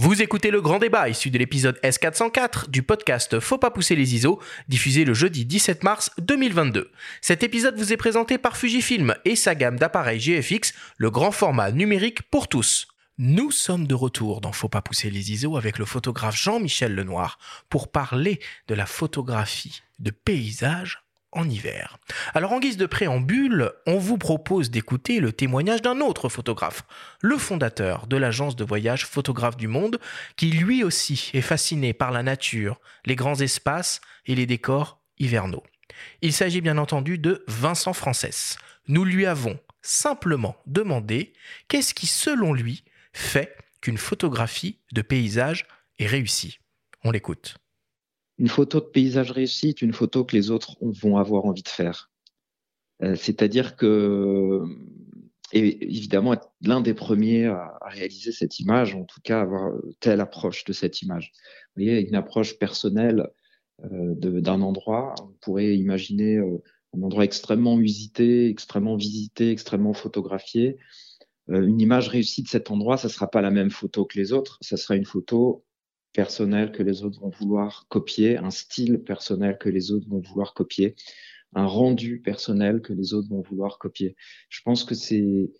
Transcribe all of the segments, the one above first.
Vous écoutez le grand débat issu de l'épisode S404 du podcast Faut pas pousser les ISO, diffusé le jeudi 17 mars 2022. Cet épisode vous est présenté par Fujifilm et sa gamme d'appareils GFX, le grand format numérique pour tous. Nous sommes de retour dans Faut pas pousser les ISO avec le photographe Jean-Michel Lenoir pour parler de la photographie de paysage en hiver. Alors en guise de préambule, on vous propose d'écouter le témoignage d'un autre photographe, le fondateur de l'agence de voyage Photographe du Monde, qui lui aussi est fasciné par la nature, les grands espaces et les décors hivernaux. Il s'agit bien entendu de Vincent Frances. Nous lui avons simplement demandé qu'est-ce qui, selon lui, fait qu'une photographie de paysage est réussie. On l'écoute. Une photo de paysage réussi est une photo que les autres vont avoir envie de faire. Euh, c'est-à-dire que, et évidemment, être l'un des premiers à, réaliser cette image, en tout cas avoir telle approche de cette image. Vous voyez, une approche personnelle euh, d'un endroit. On pourrait imaginer euh, un endroit extrêmement visité, extrêmement visité, extrêmement photographié. une image réussie de cet endroit, ça sera pas la même photo que les autres. Ça sera une photo personnel que les autres vont vouloir copier, un style personnel que les autres vont vouloir copier, un rendu personnel que les autres vont vouloir copier. Je pense que c'est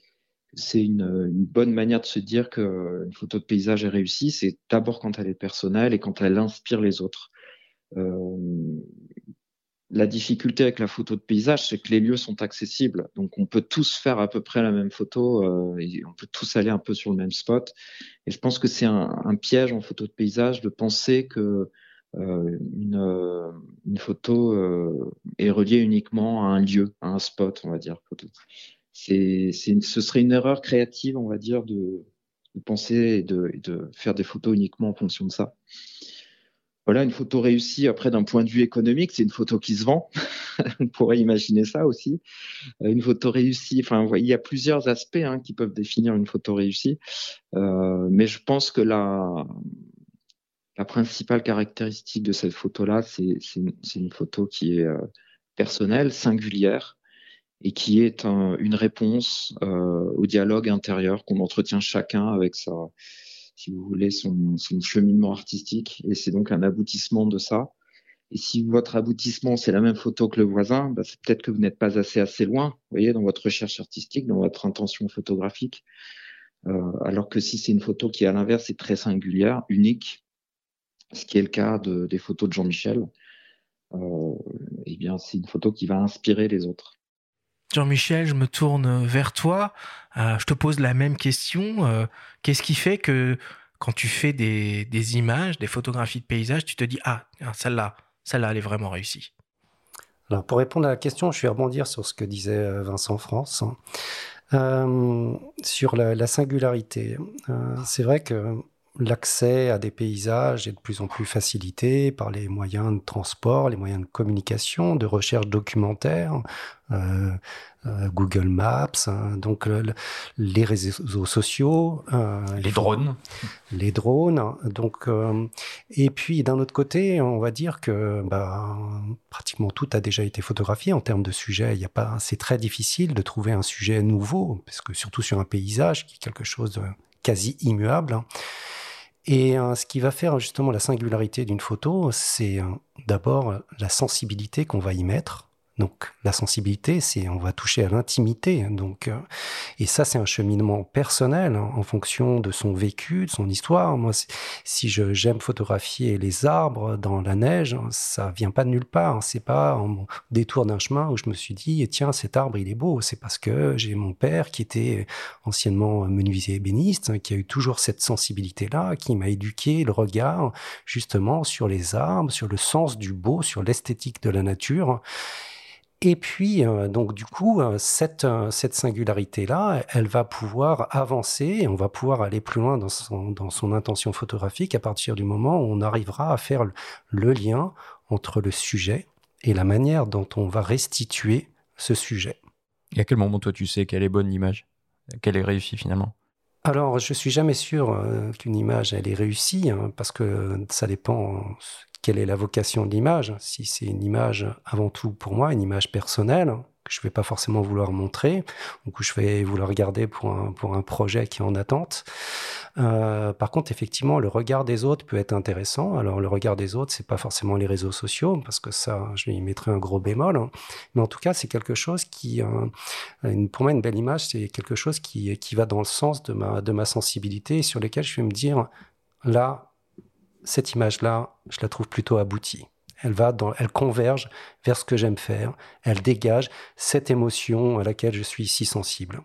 c'est une, bonne manière de se dire qu'une photo de paysage est réussie. C'est d'abord quand elle est personnelle et quand elle inspire les autres. Euh, la difficulté avec la photo de paysage, c'est que les lieux sont accessibles. Donc, on peut tous faire à peu près la même photo euh, et on peut tous aller un peu sur le même spot. Et je pense que c'est un, piège en photo de paysage de penser que euh, une, une, photo euh, est reliée uniquement à un lieu, à un spot, on va dire. C'est, ce serait une erreur créative, on va dire, de, de penser et de, et de faire des photos uniquement en fonction de ça voilà, une photo réussie après d'un point de vue économique, c'est une photo qui se vend. On pourrait imaginer ça aussi. Euh, une photo réussie, enfin, il y a plusieurs aspects hein, qui peuvent définir une photo réussie, euh, mais je pense que la, la principale caractéristique de cette photo-là, c'est une photo qui est euh, personnelle, singulière, et qui est une réponse au dialogue intérieur qu'on entretient chacun avec sa si vous voulez, son, cheminement artistique. Et c'est donc un aboutissement de ça. Et si votre aboutissement, c'est la même photo que le voisin, bah, c'est peut-être que vous n'êtes pas assez assez loin, vous voyez, dans votre recherche artistique, dans votre intention photographique. Euh, alors que si c'est une photo qui, à l'inverse, est très singulière, unique, ce qui est le cas de, des photos de Jean-Michel, euh, eh bien, c'est une photo qui va inspirer les autres. Jean-Michel, je me tourne vers toi. Euh, je te pose la même question. Euh, qu'est-ce qui fait que quand tu fais des, images, des photographies de paysages, tu te dis Ah, celle-là, celle-là, elle est vraiment réussie? Alors, pour répondre à la question, je vais rebondir sur ce que disait euh, Vincent France. Hein. sur la singularité. c'est vrai que l'accès à des paysages est de plus en plus facilité par les moyens de transport, les moyens de communication, de recherche documentaire, euh, euh, Google Maps, hein, donc les réseaux sociaux, euh, les drones, les drones. Donc, et puis d'un autre côté, on va dire que bah, pratiquement tout a déjà été photographié en termes de sujet. Il y a pas, c'est très difficile de trouver un sujet nouveau, parce que surtout sur un paysage qui est quelque chose de quasi immuable. Hein. Et euh, ce qui va faire justement la singularité d'une photo, c'est euh, d'abord la sensibilité qu'on va y mettre donc la sensibilité, c'est on va toucher à l'intimité. Donc euh, et ça c'est un cheminement personnel hein, en fonction de son vécu, de son histoire. Moi, si je j'aime photographier les arbres dans la neige, ça vient pas de nulle part. Hein. C'est pas en détour d'un chemin où je me suis dit tiens cet arbre il est beau. C'est parce que j'ai mon père qui était anciennement menuisier ébéniste, hein, qui a eu toujours cette sensibilité là, qui m'a éduqué le regard justement sur les arbres, sur le sens du beau, sur l'esthétique de la nature. Et puis, euh, donc du coup, euh, cette, euh, cette singularité-là, elle va pouvoir avancer et on va pouvoir aller plus loin dans son, dans son intention photographique à partir du moment où on arrivera à faire le, lien entre le sujet et la manière dont on va restituer ce sujet. Et à quel moment, toi, tu sais quelle est bonne l'image? Quelle est réussie finalement? Alors, je suis jamais sûr qu'une image elle est réussie hein, parce que ça dépend quelle est la vocation de l'image. Si c'est une image avant tout pour moi, une image personnelle, que je vais pas forcément vouloir montrer ou que je vais vouloir garder pour un, pour un projet qui est en attente. Euh, par contre, effectivement, le regard des autres peut être intéressant. Alors, le regard des autres, c'est pas forcément les réseaux sociaux, parce que ça, je y mettrai un gros bémol. Hein. Mais en tout cas, c'est quelque chose qui, euh, pour moi, une belle image, c'est quelque chose qui, qui va dans le sens de ma, de ma sensibilité, sur lequel je vais me dire, là, cette image-là, je la trouve plutôt aboutie. Elle va dans, elle converge vers ce que j'aime faire. Elle dégage cette émotion à laquelle je suis si sensible.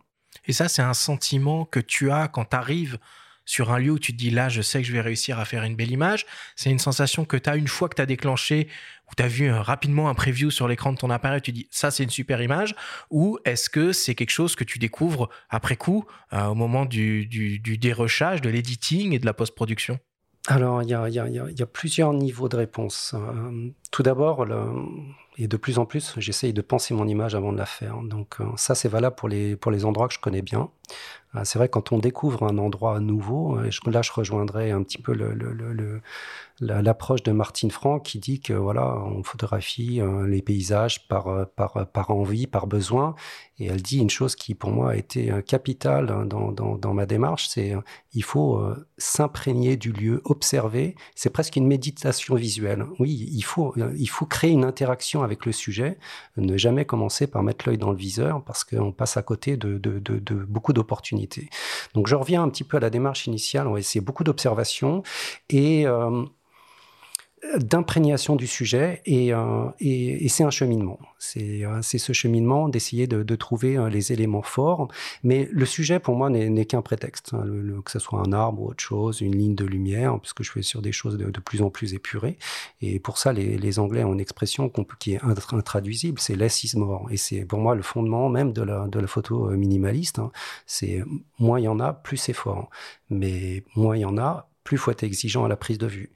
Et ça, c'est un sentiment que tu as quand tu arrives sur un lieu où tu te dis là, je sais que je vais réussir à faire une belle image. C'est une sensation que tu as une fois que tu as déclenché, ou tu as vu euh, rapidement un preview sur l'écran de ton appareil, tu dis ça, c'est une super image. Ou est-ce que c'est quelque chose que tu découvres après coup, euh, au moment du, du, du dérochage, de l'editing et de la post-production? Alors, il y a, plusieurs niveaux de réponse. Euh, tout d'abord, et de plus en plus, j'essaye de penser mon image avant de la faire. Donc, ça, c'est valable pour les, pour les endroits que je connais bien. Ah, c'est vrai, quand on découvre un endroit nouveau, euh, là je rejoindrai un petit peu l'approche de Martine Franck qui dit que voilà, on photographie euh, les paysages par, euh, par, par envie, par besoin. Et elle dit une chose qui pour moi a été capitale hein, dans, dans, ma démarche, c'est il faut s'imprégner du lieu, observer. C'est presque une méditation visuelle. Oui, il faut, il faut créer une interaction avec le sujet, ne jamais commencer par mettre l'œil dans le viseur parce qu'on passe à côté de, beaucoup d'opportunités. Donc je reviens un petit peu à la démarche initiale, on va essayer beaucoup d'observations et euh, d'imprégnation du sujet et, euh, et, c'est un cheminement. C'est euh, ce cheminement d'essayer de, trouver euh, les éléments forts. Mais le sujet, pour moi, n'est qu'un prétexte. Hein. Que ce soit un arbre ou autre chose, une ligne de lumière, puisque je fais sur des choses de, plus en plus épurées. Et pour ça, les, Anglais ont une expression qui est intraduisible, c'est less is. Et c'est pour moi le fondement même de la, de la photo minimaliste. Hein. C'est moins il y en a, plus c'est fort. Mais moins il y en a, plus faut être exigeant à la prise de vue.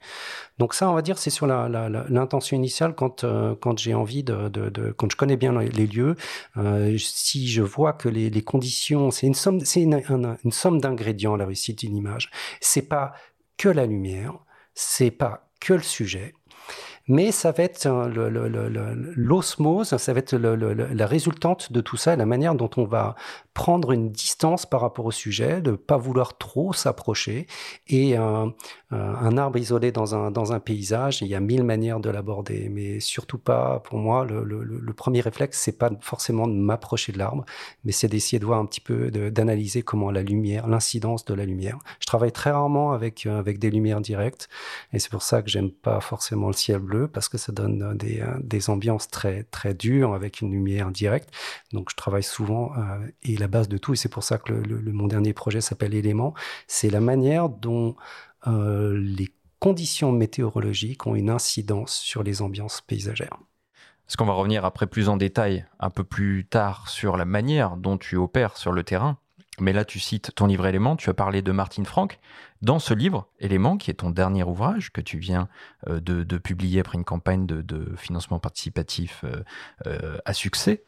Donc ça, on va dire, c'est sur l'intention initiale quand, euh, quand j'ai envie de, quand je connais bien les lieux, euh, si je vois que les, conditions, c'est une somme, c'est une, somme d'ingrédients la réussite d'une image. C'est pas que la lumière, c'est pas que le sujet, mais ça va être l'osmose, ça va être la résultante de tout ça, la manière dont on va prendre une distance par rapport au sujet, de pas vouloir trop s'approcher. Et un, un, arbre isolé dans un, dans un paysage, il y a mille manières de l'aborder, mais surtout pas, pour moi, le, premier réflexe, c'est pas forcément de m'approcher de l'arbre, mais c'est d'essayer de voir un petit peu, d'analyser comment la lumière, l'incidence de la lumière. Je travaille très rarement avec, avec des lumières directes, et c'est pour ça que j'aime pas forcément le ciel bleu, parce que ça donne des, des ambiances très, très dures avec une lumière directe. Donc je travaille souvent, euh, et base de tout, et c'est pour ça que mon dernier projet s'appelle Éléments, c'est la manière dont euh, les conditions météorologiques ont une incidence sur les ambiances paysagères. Est-ce qu'on va revenir après plus en détail un peu plus tard sur la manière dont tu opères sur le terrain? Mais là, tu cites ton livre Éléments, tu as parlé de Martine Franck. Dans ce livre, Éléments, qui est ton dernier ouvrage que tu viens euh, de, publier après une campagne de, financement participatif à succès,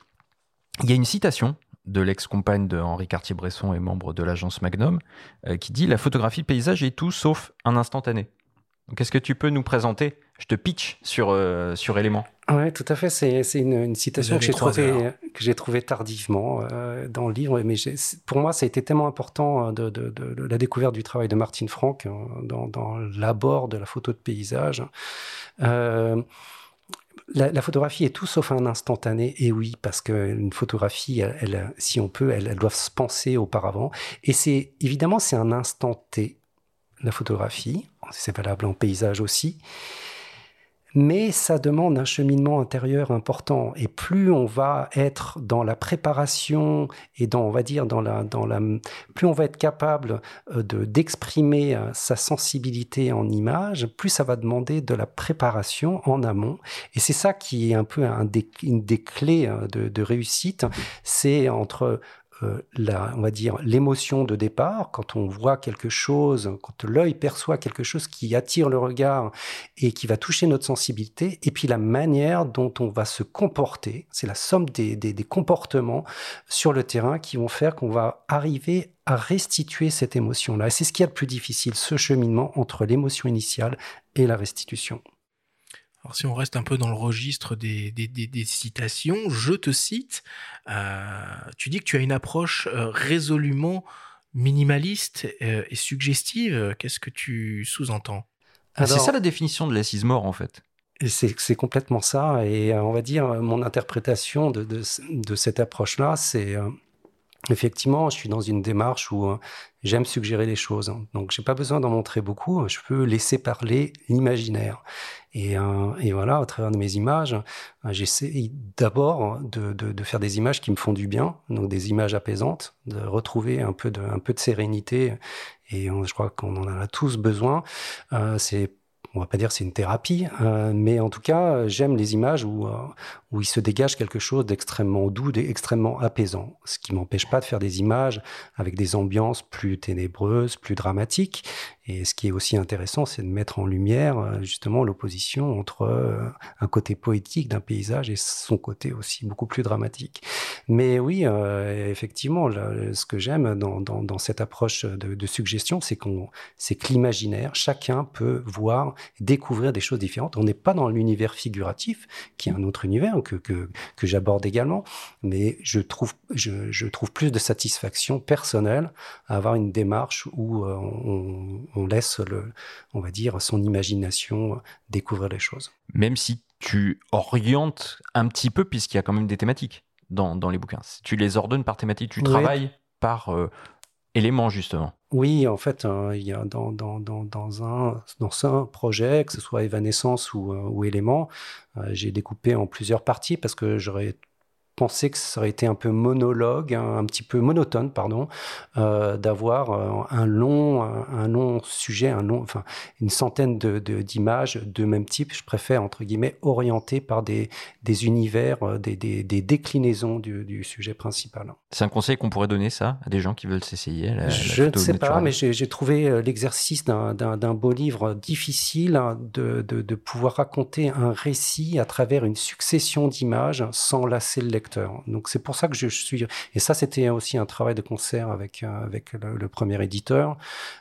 il y a une citation de l'ex-compagne de Henri Cartier-Bresson et membre de l'agence Magnum, euh, qui dit La photographie de paysage est tout sauf un instantané. Qu'est-ce que tu peux nous présenter? Je te pitch sur, euh, sur élément. Oui, tout à fait. C'est, une, citation que j'ai, trouvée, que j'ai trouvée tardivement euh, dans le livre. Mais pour moi, ça a été tellement important de, de, de, la découverte du travail de Martine Franck dans, dans l'abord de la photo de paysage la, photographie est tout sauf un instantané, et oui, parce qu'une photographie, si on peut, elle, elle doit se penser auparavant. Et c'est évidemment, c'est un instant T, la photographie. C'est valable en paysage aussi mais ça demande un cheminement intérieur important. Et plus on va être dans la préparation et dans, on va dire, dans la, dans la, plus on va être capable euh, de d'exprimer euh, sa sensibilité en image, plus ça va demander de la préparation en amont. Et c'est ça qui est un peu une des clés euh, de, de réussite, c'est entre euh, la, on va dire l'émotion de départ, quand on voit quelque chose, quand l'œil perçoit quelque chose qui attire le regard et qui va toucher notre sensibilité, et puis la manière dont on va se comporter, c'est la somme des, des, des comportements sur le terrain qui vont faire qu'on va arriver à restituer cette émotion-là. Et c'est ce qui est le plus difficile, ce cheminement entre l'émotion initiale et la restitution. Alors si on reste un peu dans le registre des, citations, je te cite, euh, tu dis que tu as une approche euh, résolument minimaliste euh, et suggestive. Qu'est-ce que tu sous-entends? C'est ça la définition de l'assise mort en fait. C'est complètement ça. Et on va dire, mon interprétation de, de cette approche-là, c'est effectivement, je suis dans une démarche où j'aime suggérer les choses. Donc, j'ai pas besoin d'en montrer beaucoup. Je peux laisser parler l'imaginaire. Et, euh, voilà, à travers de mes images, euh, j'essaie d'abord de, faire des images qui me font du bien, donc des images apaisantes, de retrouver un peu de, un peu de sérénité. Et je crois qu'on en a tous besoin. Euh, c'est on va pas dire c'est une thérapie, euh, mais en tout cas, j'aime les images où, euh, où il se dégage quelque chose d'extrêmement doux, d'extrêmement apaisant. Ce qui m'empêche pas de faire des images avec des ambiances plus ténébreuses, plus dramatiques. Et ce qui est aussi intéressant, c'est de mettre en lumière euh, justement l'opposition entre euh, un côté poétique d'un paysage et son côté aussi beaucoup plus dramatique. Mais oui, euh, effectivement, ce que j'aime dans, dans, cette approche de, de suggestion, c'est qu'on, c'est que l'imaginaire, chacun peut voir, découvrir des choses différentes. On n'est pas dans l'univers figuratif, qui est un autre univers que, que, que j'aborde également, mais je trouve, je, je, trouve plus de satisfaction personnelle à avoir une démarche où on, on laisse, le, on va dire, son imagination découvrir les choses. Même si tu orientes un petit peu, puisqu'il y a quand même des thématiques dans, les bouquins. Si tu les ordonnes par thématique, tu travailles par euh, élément, justement. Oui, en fait, euh, il y a dans, dans, un, dans un projet, que ce soit Évanescence ou, euh, ou Élément, j'ai découpé en plusieurs parties parce que j'aurais pensais que ça aurait été un peu monologue, un, petit peu monotone, pardon, euh, d'avoir euh, un long, un, long sujet, un long, enfin une centaine de, d'images de, même type. Je préfère entre guillemets orienter par des, des univers, euh, des, des, des déclinaisons du, du, sujet principal. C'est un conseil qu'on pourrait donner ça à des gens qui veulent s'essayer. Je ne sais pas, mais j'ai, trouvé l'exercice d'un, d'un, beau livre difficile hein, de, de, de pouvoir raconter un récit à travers une succession d'images sans lasser le lecteur. Donc c'est pour ça que je suis. Et ça, c'était aussi un travail de concert avec euh, avec le, premier éditeur.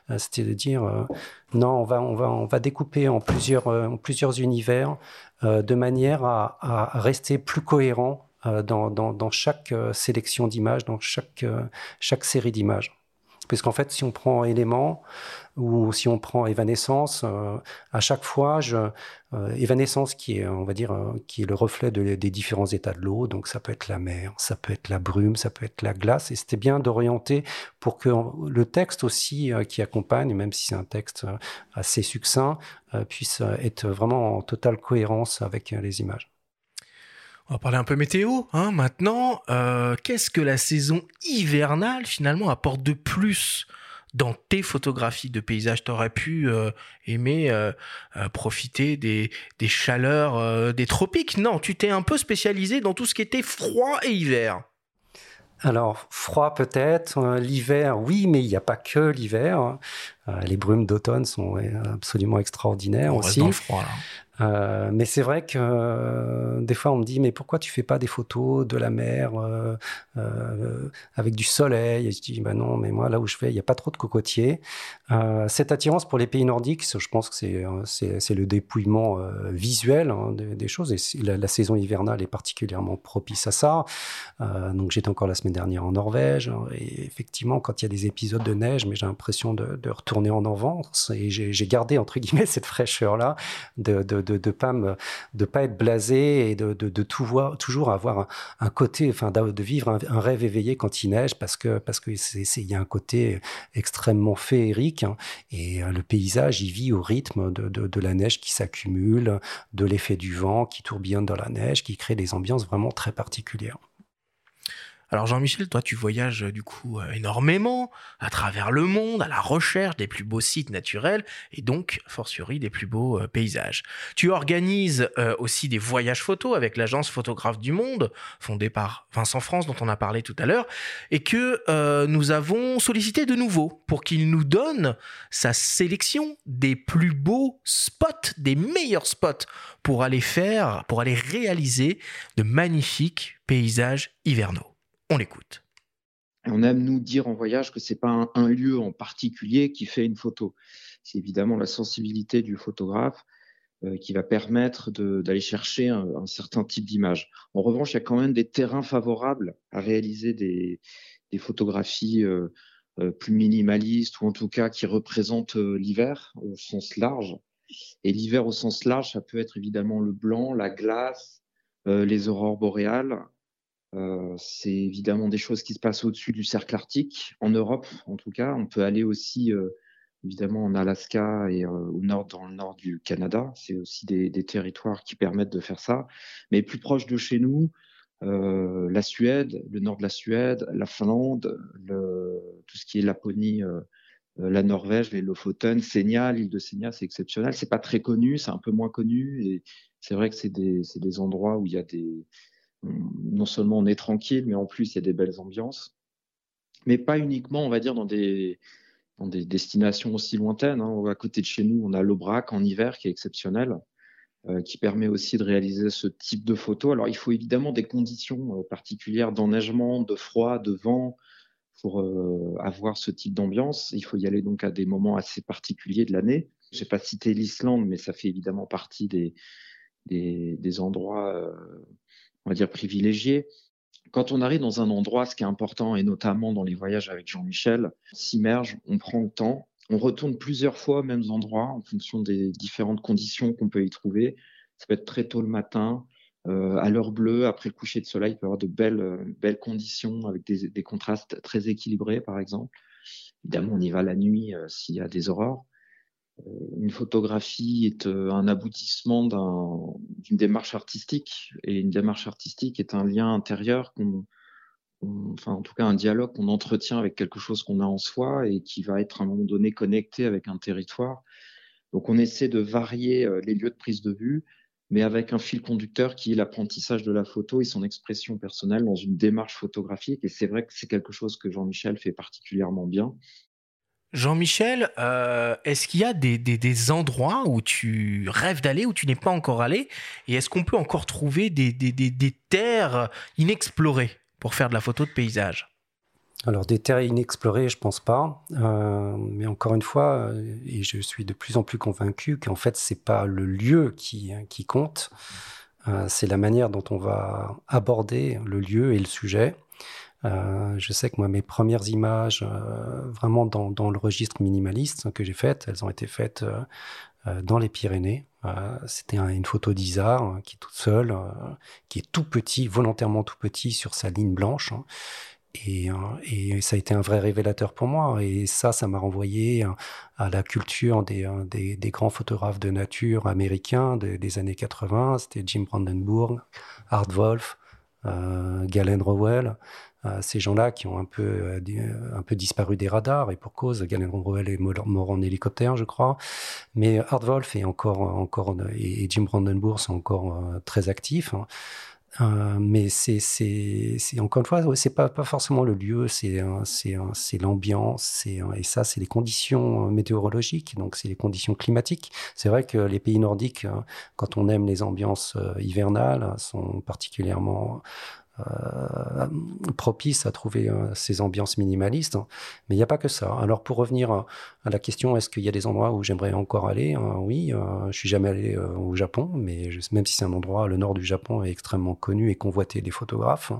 Euh, c'était de dire euh, non, on va on va on va découper en plusieurs plusieurs univers de manière à, à, rester plus cohérent dans, dans, dans chaque sélection d'images, dans chaque chaque série d'images. Puisqu'en fait, si on prend élément ou si on prend évanescence, euh, à chaque fois, je, euh, évanescence qui est, on va dire, euh, qui est le reflet de, des différents états de l'eau. Donc, ça peut être la mer, ça peut être la brume, ça peut être la glace. Et c'était bien d'orienter pour que le texte aussi qui accompagne, même si c'est un texte assez succinct, puisse être vraiment en totale cohérence avec les images. On va parler un peu météo hein, maintenant. Euh, qu'est-ce que la saison hivernale finalement apporte de plus dans tes photographies de paysages? T'aurais pu euh, aimer euh, profiter des, des chaleurs des tropiques? Non, tu t'es un peu spécialisé dans tout ce qui était froid et hiver. Alors, froid peut-être, l'hiver, oui, mais il n'y a pas que l'hiver. les brumes d'automne sont absolument extraordinaires On aussi. Reste dans le froid, là. Euh, mais c'est vrai que euh, des fois on me dit mais pourquoi tu fais pas des photos de la mer euh, avec du soleil? Et je dis bah non mais moi là où je vais il n'y a pas trop de cocotiers. Cette attirance pour les pays nordiques, je pense que c'est le dépouillement visuel hein, des, choses et la, saison hivernale est particulièrement propice à ça. donc j'étais encore la semaine dernière en Norvège et effectivement quand il y a des épisodes de neige, mais j'ai l'impression de, retourner en avance et j'ai gardé entre guillemets cette fraîcheur là de de pas de pas être blasé et de, de, tout voir, toujours avoir un, côté, enfin de vivre un, rêve éveillé quand il neige parce que parce que il y a un côté extrêmement féerique hein, et euh, le paysage il vit au rythme de, de la neige qui s'accumule, de l'effet du vent qui tourbillonne dans la neige, qui crée des ambiances vraiment très particulières. Alors Jean-Michel, toi tu voyages euh, du coup euh, énormément à travers le monde à la recherche des plus beaux sites naturels et donc fortiori des plus beaux euh, paysages. Tu organises aussi des voyages photos avec l'agence Photographe du Monde fondée par Vincent France dont on a parlé tout à l'heure et que nous avons sollicité de nouveau pour qu'il nous donne sa sélection des plus beaux spots, des meilleurs spots pour aller faire, pour aller réaliser de magnifiques paysages hivernaux. On l'écoute. On aime nous dire en voyage que c'est pas un, lieu en particulier qui fait une photo. C'est évidemment la sensibilité du photographe qui va permettre d'aller chercher un, certain type d'image. En revanche, il y a quand même des terrains favorables à réaliser des, photographies plus minimalistes ou en tout cas qui représentent l'hiver au sens large. Et l'hiver au sens large, ça peut être évidemment le blanc, la glace, les aurores boréales, euh, c'est évidemment des choses qui se passent au-dessus du cercle arctique, en Europe en tout cas. On peut aller aussi euh, évidemment en Alaska et euh, au nord, dans le nord du Canada. C'est aussi des, des, territoires qui permettent de faire ça. Mais plus proche de chez nous, la Suède, le nord de la Suède, la Finlande, le, tout ce qui est Laponie, la Norvège, les Lofoten, Senia, l'île de Senia, c'est exceptionnel. C'est pas très connu, c'est un peu moins connu et c'est vrai que c'est des, des endroits où il y a des non seulement on est tranquille, mais en plus il y a des belles ambiances. Mais pas uniquement, on va dire, dans des, destinations aussi lointaines. Hein. À côté de chez nous, on a l'Aubrac en hiver qui est exceptionnel, euh, qui permet aussi de réaliser ce type de photos. Alors il faut évidemment des conditions euh, particulières d'enneigement, de froid, de vent pour euh, avoir ce type d'ambiance. Il faut y aller donc à des moments assez particuliers de l'année. Je n'ai pas cité l'Islande, mais ça fait évidemment partie des endroits on va dire, privilégié. Quand on arrive dans un endroit, ce qui est important, et notamment dans les voyages avec Jean-Michel, s'immerge, on prend le temps, on retourne plusieurs fois aux mêmes endroits en fonction des différentes conditions qu'on peut y trouver. Ça peut être très tôt le matin, euh, à l'heure bleue, après le coucher de soleil, il peut y avoir de belles, euh, belles conditions avec des, des, contrastes très équilibrés, par exemple. Évidemment, on y va la nuit euh, s'il y a des aurores. Une photographie est euh, un aboutissement d'une démarche artistique et une démarche artistique est un lien intérieur enfin en tout cas un dialogue qu'on entretient avec quelque chose qu'on a en soi et qui va être à un moment donné connecté avec un territoire. Donc on essaie de varier euh, les lieux de prise de vue, mais avec un fil conducteur qui est l'apprentissage de la photo et son expression personnelle dans une démarche photographique. Et c'est vrai que c'est quelque chose que Jean-Michel fait particulièrement bien. Jean-Michel, euh, est-ce qu'il y a des, endroits où tu rêves d'aller, où tu n'es pas encore allé? Et est-ce qu'on peut encore trouver des, terres inexplorées pour faire de la photo de paysage? Alors des terres inexplorées, je pense pas. Euh, mais encore une fois, euh, et je suis de plus en plus convaincu qu'en fait c'est pas le lieu qui, qui compte, c'est la manière dont on va aborder le lieu et le sujet. Euh, je sais que moi, mes premières images, euh, vraiment dans, le registre minimaliste que j'ai faites, elles ont été faites euh, dans les Pyrénées. C'était une photo d'Isard hein, qui est toute seule, qui est tout petit, volontairement tout petit sur sa ligne blanche. Hein. Et, ça a été un vrai révélateur pour moi. Et ça, ça m'a renvoyé à la culture des, grands photographes de nature américains des années 80. C'était Jim Brandenburg, Art Wolf, Galen Rowell ces gens-là qui ont un peu, euh, un peu disparu des radars, et pour cause, Galen Rowell est mort en hélicoptère, je crois. Mais Art Wolf est encore, encore, et Jim Brandenburg sont encore euh, très actifs. Hein. Euh, mais c'est, encore une fois, c'est pas, pas forcément le lieu, c'est, l'ambiance, et ça, c'est les conditions météorologiques, donc c'est les conditions climatiques. C'est vrai que les pays nordiques, quand on aime les ambiances hivernales, sont particulièrement euh, propice à trouver euh, ces ambiances minimalistes. Mais il n'y a pas que ça. Alors pour revenir à, la question, est-ce qu'il y a des endroits où j'aimerais encore aller euh, Oui, je suis jamais allé au Japon, mais même si c'est un endroit, le nord du Japon est extrêmement connu et convoité des photographes.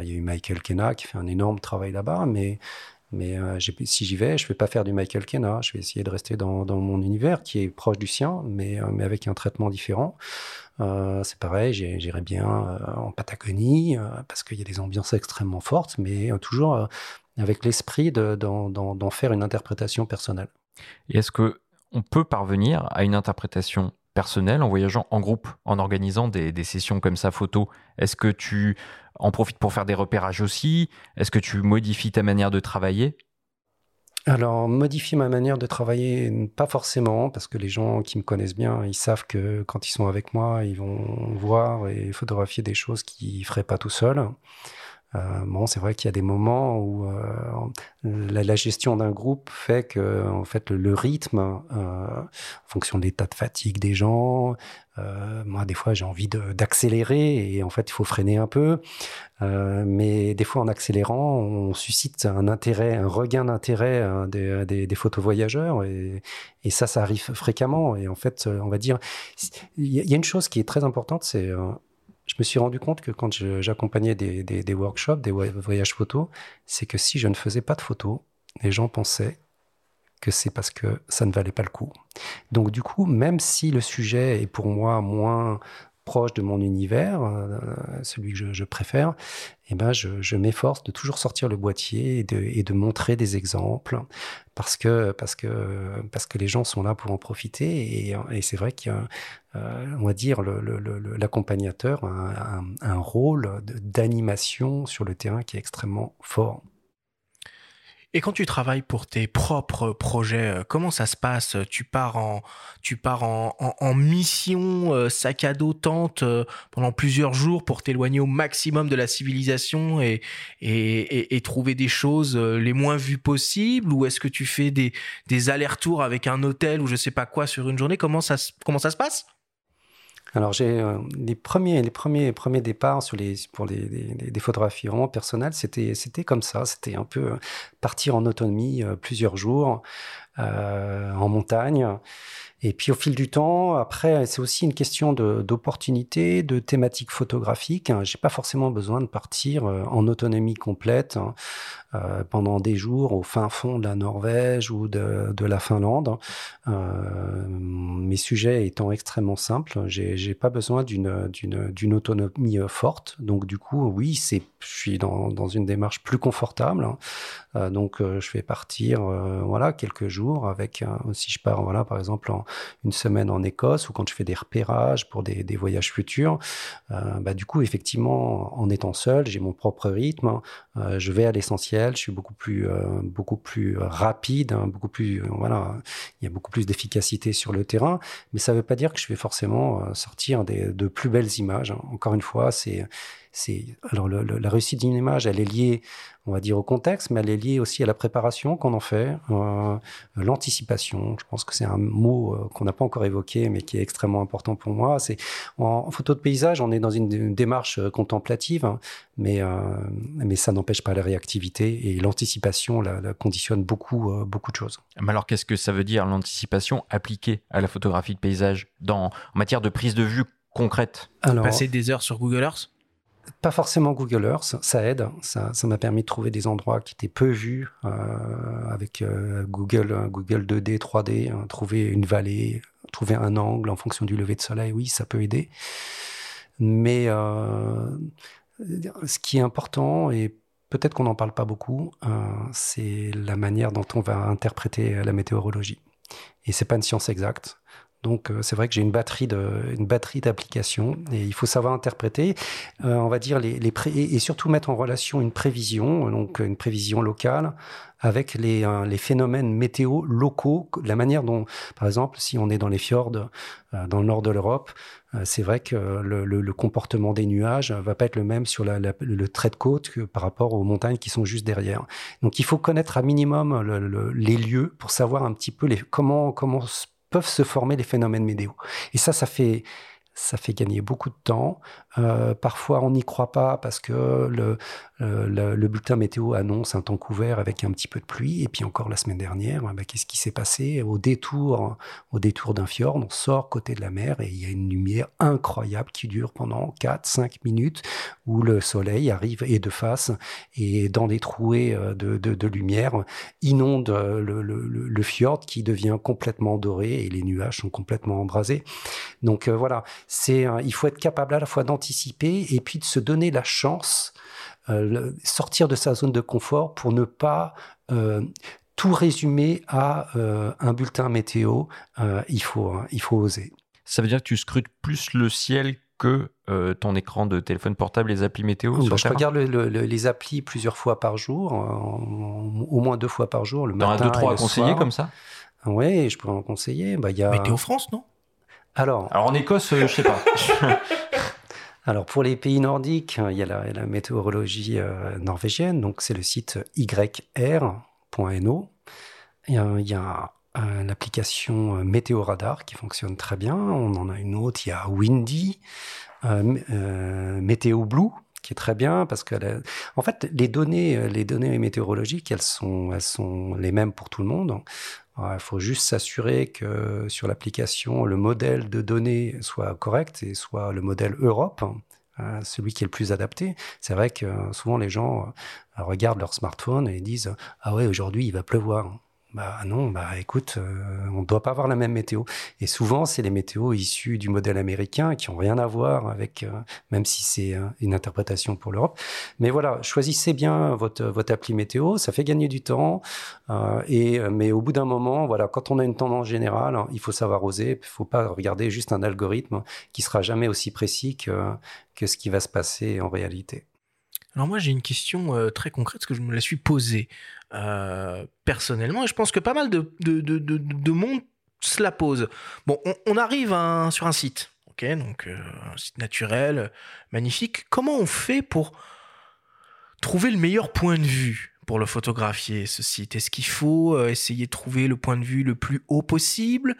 Il y a eu Michael Kena qui fait un énorme travail là-bas, mais si j'y vais, je ne vais pas faire du Michael Kena. Je vais essayer de rester dans, mon univers qui est proche du sien, mais avec un traitement différent. Euh, c'est pareil, j'irai bien euh, en Patagonie euh, parce qu'il y a des ambiances extrêmement fortes, mais toujours avec l'esprit d'en faire une interprétation personnelle. Et est-ce que on peut parvenir à une interprétation personnelle en voyageant en groupe, en organisant des, des sessions comme ça photo? Est-ce que tu en profites pour faire des repérages aussi? Est-ce que tu modifies ta manière de travailler? Alors, modifier ma manière de travailler, pas forcément, parce que les gens qui me connaissent bien, ils savent que quand ils sont avec moi, ils vont voir et photographier des choses qu'ils feraient pas tout seuls. Bon, c'est vrai qu'il y a des moments où la, gestion d'un groupe fait que, en fait, le, rythme, en fonction de l'état de fatigue des gens, moi, des fois, j'ai envie d'accélérer et en fait, il faut freiner un peu. mais des fois, en accélérant, on suscite un intérêt, un regain d'intérêt des, des, des et, et ça, ça arrive fréquemment. Et en fait, on va dire, il y a une chose qui est très importante, c'est je me suis rendu compte que quand j'accompagnais des, des, workshops, des voyages photos, c'est que si je ne faisais pas de photos, les gens pensaient que c'est parce que ça ne valait pas le coup. Donc du coup, même si le sujet est pour moi moins proche de mon univers, euh, celui que je, préfère, eh ben je, m'efforce de toujours sortir le boîtier et de, montrer des exemples parce que, parce, que, parce que les gens sont là pour en profiter et, c'est vrai a, euh, va dire, l'accompagnateur a un rôle d'animation sur le terrain qui est extrêmement fort. Et quand tu travailles pour tes propres projets, euh, comment ça se passe? Tu pars en, tu pars en, mission euh, sac à dos tente euh, pendant plusieurs jours pour t'éloigner au maximum de la civilisation et, et, et, trouver des choses les moins vues possibles? Ou est-ce que tu fais des, des allers-retours avec un hôtel ou je sais pas quoi sur une journée? Comment ça, comment ça se passe? Alors j'ai les premiers les premiers premiers départs pour les, photographies vraiment personnelles, c'était c'était comme ça, c'était un peu partir en autonomie euh, plusieurs jours en montagne. Et puis au fil du temps, après, c'est aussi une question d'opportunité, de, thématique photographique. J'ai pas forcément besoin de partir euh, en autonomie complète hein, euh, pendant des jours au fin fond de la Norvège ou de, de la Finlande. Euh, mes sujets étant extrêmement simples, j'ai pas besoin d'une autonomie forte. Donc du coup, oui, je suis dans, dans, une démarche plus confortable. Hein. Euh, donc je vais partir, voilà, quelques jours avec. si je pars, voilà, par exemple une semaine en Écosse ou quand je fais des repérages pour des, voyages futurs, euh, bah, du coup, effectivement, en étant seul, j'ai mon propre rythme, euh, je vais à l'essentiel, je suis beaucoup plus, euh, beaucoup plus rapide, hein, beaucoup plus, voilà, il y a beaucoup plus d'efficacité sur le terrain, mais ça ne veut pas dire que je vais forcément sortir de plus belles images. Hein. Encore une fois, c'est c'est alors la réussite d'une image, elle est liée, on va dire, au contexte, mais elle est liée aussi à la préparation qu'on en fait, euh, l'anticipation. Je pense que c'est un mot euh, qu'on n'a pas encore évoqué, mais qui est extrêmement important pour moi. C'est en, photo de paysage, on est dans une, démarche euh, contemplative, hein, mais mais ça n'empêche pas la réactivité et l'anticipation la, conditionne beaucoup beaucoup de choses. Mais alors, qu'est-ce que ça veut dire l'anticipation appliquée à la photographie de paysage dans en matière de prise de vue concrète? Passer des heures sur Google Earth? Pas forcément Google Earth, ça aide. Ça, m'a permis de trouver des endroits qui étaient peu vus euh, avec euh, Google, Google 2D, 3D, hein, trouver une vallée, trouver un angle en fonction du lever de soleil. Oui, ça peut aider. Mais euh, ce qui est important et peut-être qu'on n'en parle pas beaucoup, c'est la manière dont on va interpréter la météorologie. Et c'est pas une science exacte. Donc euh, c'est vrai que j'ai une batterie de, batterie d'applications et il faut savoir interpréter, euh, on va dire les, les et surtout mettre en relation une prévision, donc une prévision locale avec les, euh, les phénomènes météo locaux, la manière dont, par exemple, si on est dans les fjords dans le nord de l'Europe, c'est vrai que le, comportement des nuages va pas être le même sur le trait de côte que par rapport aux montagnes qui sont juste derrière. Donc il faut connaître à minimum les lieux pour savoir un petit peu les, comment comment peuvent se former les phénomènes météo. Et ça, ça fait, ça fait gagner beaucoup de temps. Euh, parfois, on n'y croit pas parce que le, euh, le, bulletin météo annonce un temps couvert avec un petit peu de pluie. Et puis encore la semaine dernière, bah, qu'est-ce qui s'est passé? Au détour, au détour d'un fjord, on sort côté de la mer et il y a une lumière incroyable qui dure pendant 4-5 minutes où le soleil arrive et de face et dans des trouées euh, de, lumière inonde le, le, fjord qui devient complètement doré et les nuages sont complètement embrasés. Donc voilà, c'est il faut être capable à la fois d'anticiper et puis de se donner la chance euh, sortir de sa zone de confort pour ne pas euh, tout résumer à euh, un bulletin météo. il, faut, hein, il faut oser. Ça veut dire que tu scrutes plus le ciel que ton écran de téléphone portable, les applis météo bah, Je regarde les applis plusieurs fois par jour, au moins deux fois par jour, le matin. deux, trois à conseiller comme ça? Oui, je pourrais en conseiller. Bah, y a... Météo France, non? Alors, Alors en Écosse, je sais pas. Alors pour les pays nordiques, il y a la, météorologie euh, norvégienne, donc c'est le site yr.no. Il y a, l'application Météo Radar qui fonctionne très bien. On en a une autre, il y a Windy, Météo Blue qui est très bien parce que, en fait, les données, les données météorologiques, elles sont les mêmes pour tout le monde. Il faut juste s'assurer que sur l'application, le modèle de données soit correct et soit le modèle Europe, hein, celui qui est le plus adapté. C'est vrai que souvent les gens euh, regardent leur smartphone et disent Ah ouais, aujourd'hui il va pleuvoir. Bah non, bah écoute, euh, on ne doit pas avoir la même météo. Et souvent, c'est les météos issus du modèle américain qui ont rien à voir avec, euh, même si c'est euh, une interprétation pour l'Europe. Mais voilà, choisissez bien votre, votre appli météo, ça fait gagner du temps. et, mais au bout d'un moment, voilà, quand on a une tendance générale, il faut savoir oser. Il ne faut pas regarder juste un algorithme qui sera jamais aussi précis que, que ce qui va se passer en réalité. Alors moi j'ai une question très concrète parce que je me la suis posée. Euh, personnellement, et je pense que pas mal de, de, monde se la pose. Bon, on, arrive sur un site, ok, donc euh, un site naturel, magnifique. Comment on fait pour trouver le meilleur point de vue pour le photographier, ce site? Est-ce qu'il faut euh, essayer de trouver le point de vue le plus haut possible?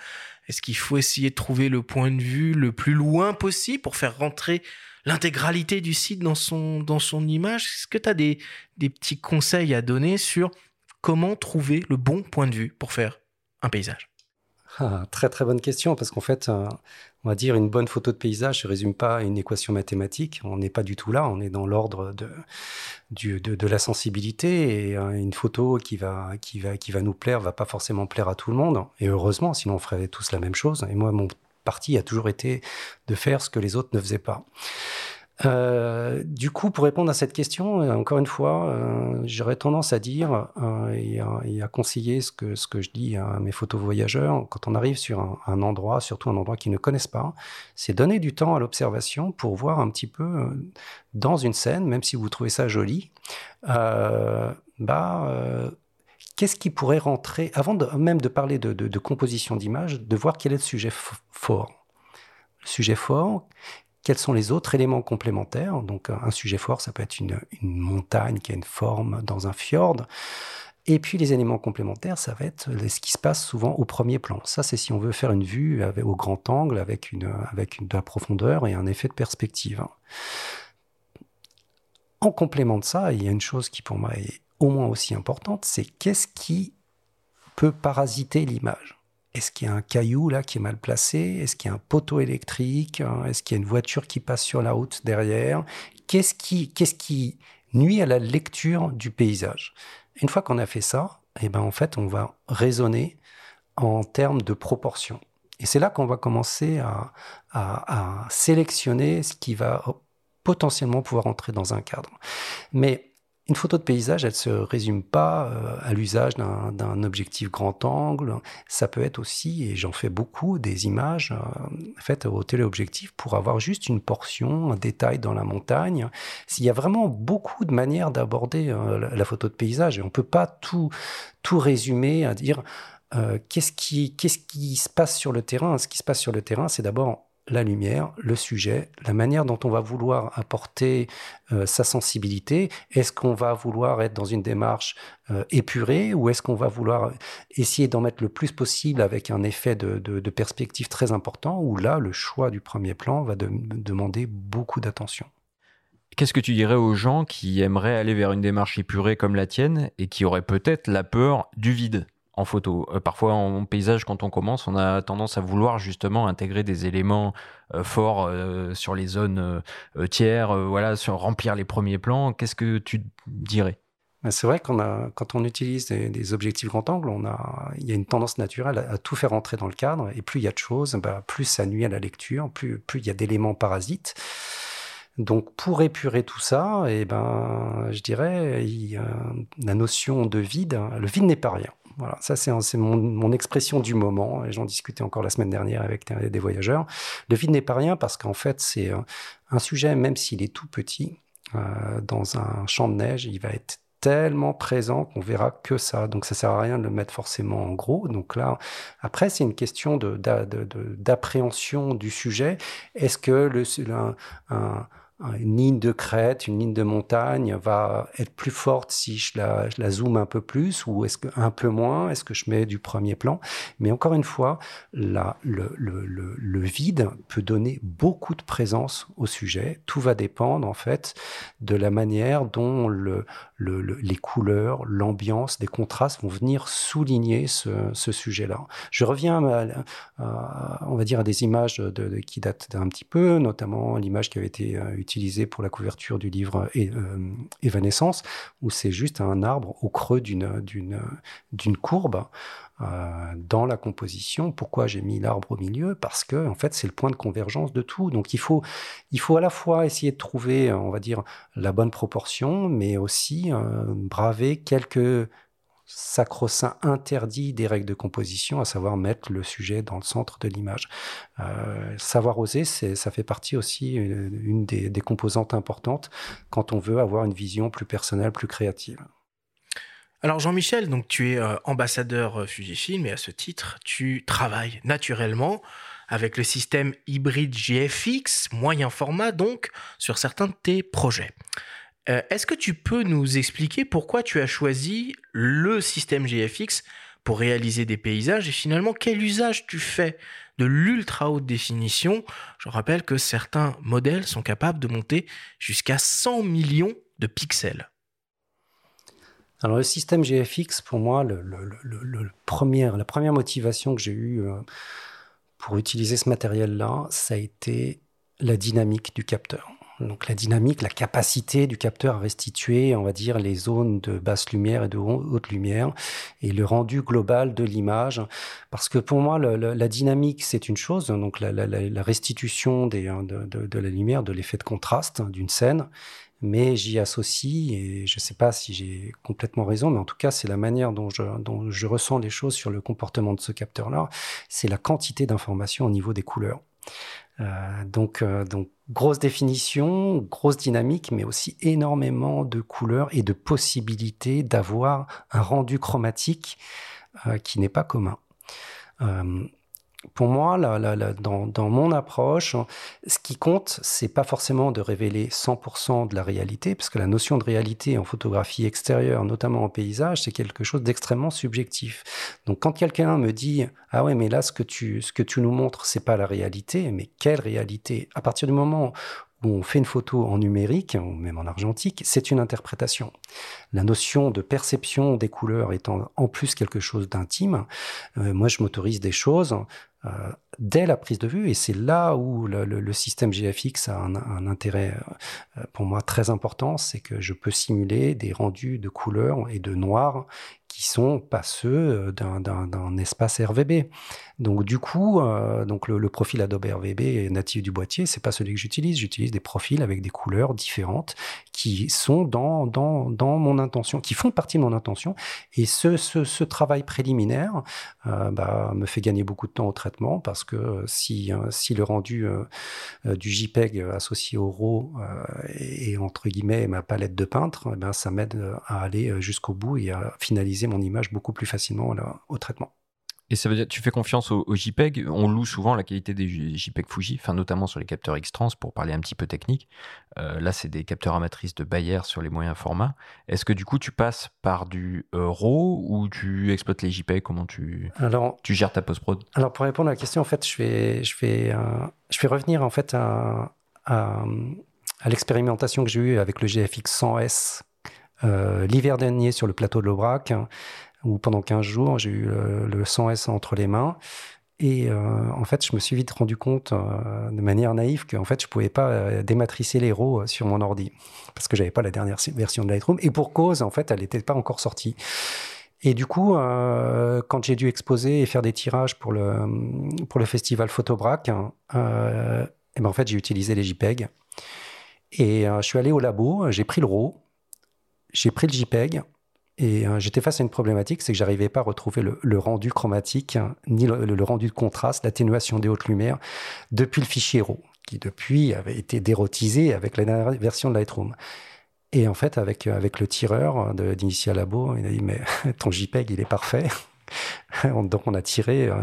Est-ce qu'il faut essayer de trouver le point de vue le plus loin possible pour faire rentrer l'intégralité du site dans son, image Est-ce que tu as des, petits conseils à donner sur comment trouver le bon point de vue pour faire un paysage? Ah, Très très bonne question, parce qu'en fait, euh, on va dire une bonne photo de paysage ne résume pas à une équation mathématique. On n'est pas du tout là, on est dans l'ordre de, de, la sensibilité. Et euh, une photo qui va, qui, va, qui va nous plaire va pas forcément plaire à tout le monde. Et heureusement, sinon on ferait tous la même chose. Et moi, mon parti a toujours été de faire ce que les autres ne faisaient pas. Euh, du coup, pour répondre à cette question, euh, encore une fois, euh, j'aurais tendance à dire et, à conseiller ce que, ce que je dis à mes photos voyageurs, quand on arrive sur un, un endroit, surtout un endroit qu'ils ne connaissent pas, c'est donner du temps à l'observation pour voir un petit peu dans une scène, même si vous trouvez ça joli, bah, qu'est-ce qui pourrait rentrer, avant même de parler de, composition d'image, de voir quel est le sujet fort. Le sujet fort, quels sont les autres éléments complémentaires? Donc un sujet fort, ça peut être une, montagne qui a une forme dans un fjord. Et puis les éléments complémentaires, ça va être ce qui se passe souvent au premier plan. Ça, c'est si on veut faire une vue au grand angle, avec, une, avec de la profondeur et un effet de perspective. En complément de ça, il y a une chose qui pour moi est au moins aussi importante, c'est qu'est-ce qui peut parasiter l'image? Est-ce qu'il y a un caillou là qui est mal placé? Est-ce qu'il y a un poteau électrique? Est-ce qu'il y a une voiture qui passe sur la route derrière? Qu'est-ce qui, qu'est-ce qui nuit à la lecture du paysage? Une fois qu'on a fait ça, eh ben en fait, on va raisonner en termes de proportion. Et c'est là qu'on va commencer à, à, à, sélectionner ce qui va potentiellement pouvoir entrer dans un cadre. Mais une photo de paysage, elle ne se résume pas euh, à l'usage d'un objectif grand angle. Ça peut être aussi, et j'en fais beaucoup, des images euh, faites au téléobjectif pour avoir juste une portion, un détail dans la montagne. S'il y a vraiment beaucoup de manières d'aborder euh, la photo de paysage, et on ne peut pas tout, tout résumer à dire qu'est-ce qui, qu'est-ce qui se passe sur le terrain. Ce qui se passe sur le terrain, c'est d'abord la lumière, le sujet, la manière dont on va vouloir apporter euh, sa sensibilité. Est-ce qu'on va vouloir être dans une démarche euh, épurée ou est-ce qu'on va vouloir essayer d'en mettre le plus possible avec un effet de, perspective très important où là, le choix du premier plan va demander beaucoup d'attention? Qu'est-ce que tu dirais aux gens qui aimeraient aller vers une démarche épurée comme la tienne et qui auraient peut-être la peur du vide? En photo. Euh, parfois en paysage, quand on commence, on a tendance à vouloir justement intégrer des éléments euh, forts euh, sur les zones tiers, voilà, sur remplir les premiers plans. Qu'est-ce que tu dirais? Bah, c'est vrai qu'on a, quand on utilise des, objectifs grand angle, on a, il y a une tendance naturelle à, tout faire entrer dans le cadre. Et plus il y a de choses, bah, plus ça nuit à la lecture, plus, il y a d'éléments parasites. Donc pour épurer tout ça, et eh ben, je dirais, la notion de vide, le vide n'est pas rien. Voilà, ça c'est mon, expression du moment, et j'en discutais encore la semaine dernière avec des voyageurs. Le vide n'est pas rien parce qu'en fait c'est un sujet, même s'il est tout petit, euh, dans un champ de neige, il va être tellement présent qu'on verra que ça. Donc ça sert à rien de le mettre forcément en gros. Donc là, après, c'est une question d'appréhension de, du sujet. Est-ce que le, une ligne de crête, une ligne de montagne va être plus forte si je la, zoome un peu plus ou est-ce que un peu moins? Est-ce que je mets du premier plan? Mais encore une fois, le, le, vide peut donner beaucoup de présence au sujet. Tout va dépendre en fait de la manière dont le, les couleurs, l'ambiance, des contrastes vont venir souligner ce, sujet-là. Je reviens, à, on va dire, à des images qui datent d'un petit peu, notamment l'image qui avait été euh, utilisée pour la couverture du livre euh, Évanescence, où c'est juste un arbre au creux d'une courbe. Euh, dans la composition. Pourquoi j'ai mis l'arbre au milieu? Parce que en fait, c'est le point de convergence de tout. Donc il faut, il faut à la fois essayer de trouver, on va dire, la bonne proportion, mais aussi euh, braver quelques sacro-saints interdits des règles de composition, à savoir mettre le sujet dans le centre de l'image. Euh, savoir oser, ça fait partie aussi une des, des composantes importantes quand on veut avoir une vision plus personnelle, plus créative. Alors Jean-Michel, donc tu es euh, ambassadeur euh, Fujifilm et à ce titre, tu travailles naturellement avec le système hybride GFX, moyen format donc, sur certains de tes projets. Euh, est-ce que tu peux nous expliquer pourquoi tu as choisi le système GFX pour réaliser des paysages et finalement quel usage tu fais de l'ultra haute définition? Je rappelle que certains modèles sont capables de monter jusqu'à 100 millions de pixels. Alors le système GFX, pour moi, la première motivation que j'ai eue euh, pour utiliser ce matériel-là, ça a été la dynamique du capteur. Donc la dynamique, la capacité du capteur à restituer, on va dire, les zones de basse lumière et de haute lumière et le rendu global de l'image. Parce que pour moi, la dynamique, c'est une chose, donc la, restitution des, de, de, la lumière, de l'effet de contraste d'une scène mais j'y associe, et je ne sais pas si j'ai complètement raison, mais en tout cas, c'est la manière dont je, ressens les choses sur le comportement de ce capteur-là, c'est la quantité d'informations au niveau des couleurs. Euh, donc, euh, donc, grosse définition, grosse dynamique, mais aussi énormément de couleurs et de possibilités d'avoir un rendu chromatique euh, qui n'est pas commun pour moi, dans, mon approche, ce qui compte, c'est pas forcément de révéler 100% de la réalité, parce que la notion de réalité en photographie extérieure, notamment en paysage, c'est quelque chose d'extrêmement subjectif. Donc, quand quelqu'un me dit ah ouais, mais là, ce que tu, ce que tu nous montres, c'est pas la réalité, mais quelle réalité? À partir du moment on fait une photo en numérique, ou même en argentique, c'est une interprétation. La notion de perception des couleurs étant en plus quelque chose d'intime, euh, moi je m'autorise des choses euh, dès la prise de vue, et c'est là où le, système GFX a un, intérêt euh, pour moi très important, c'est que je peux simuler des rendus de couleurs et de noir qui sont pas ceux d'un espace RVB. Donc du coup, euh, donc le, profil Adobe RVB natif du boîtier, c'est pas celui que j'utilise. J'utilise des profils avec des couleurs différentes qui sont dans, dans, dans mon intention, qui font partie de mon intention. Et ce, ce, travail préliminaire euh, bah, me fait gagner beaucoup de temps au traitement parce que si, euh, si le rendu du JPEG associé au RAW est entre guillemets ma palette de peintre, eh ben, ça m'aide à aller jusqu'au bout et à finaliser mon image beaucoup plus facilement au traitement. Et ça veut dire, tu fais confiance au, JPEG. On loue souvent la qualité des JPEG Fuji, enfin notamment sur les capteurs X-Trans pour parler un petit peu technique. Euh, là, c'est des capteurs à matrice de Bayer sur les moyens formats. Est-ce que du coup, tu passes par du euh, RAW ou tu exploites les JPEG? Comment tu, alors, tu gères ta post-prod? Alors, pour répondre à la question, en fait, je vais, je vais, euh, je vais revenir en fait à, à, à l'expérimentation que j'ai eue avec le GFX 100S l'hiver dernier sur le plateau de l'Aubrac où pendant 15 jours, j'ai eu le, 100S entre les mains. Et euh, en fait, je me suis vite rendu compte euh, de manière naïve qu'en fait, je pouvais pas euh, dématricer les RAW sur mon ordi parce que j'avais pas la dernière version de Lightroom. Et pour cause, en fait, elle n'était pas encore sortie. Et du coup, quand j'ai dû exposer et faire des tirages pour le, pour le festival Photobrac, et ben en fait, j'ai utilisé les JPEG. Et je suis allé au labo, j'ai pris le RAW, j'ai pris le JPEG, et euh, j'étais face à une problématique, c'est que j'arrivais pas à retrouver le, rendu chromatique, hein, ni le, rendu de contraste, l'atténuation des hautes lumières, depuis le fichier RAW, qui depuis avait été dérotisé avec la dernière version de Lightroom. Et en fait, avec, avec le tireur d'Initial Labo, il a dit, mais ton JPEG, il est parfait. Donc on a tiré, euh,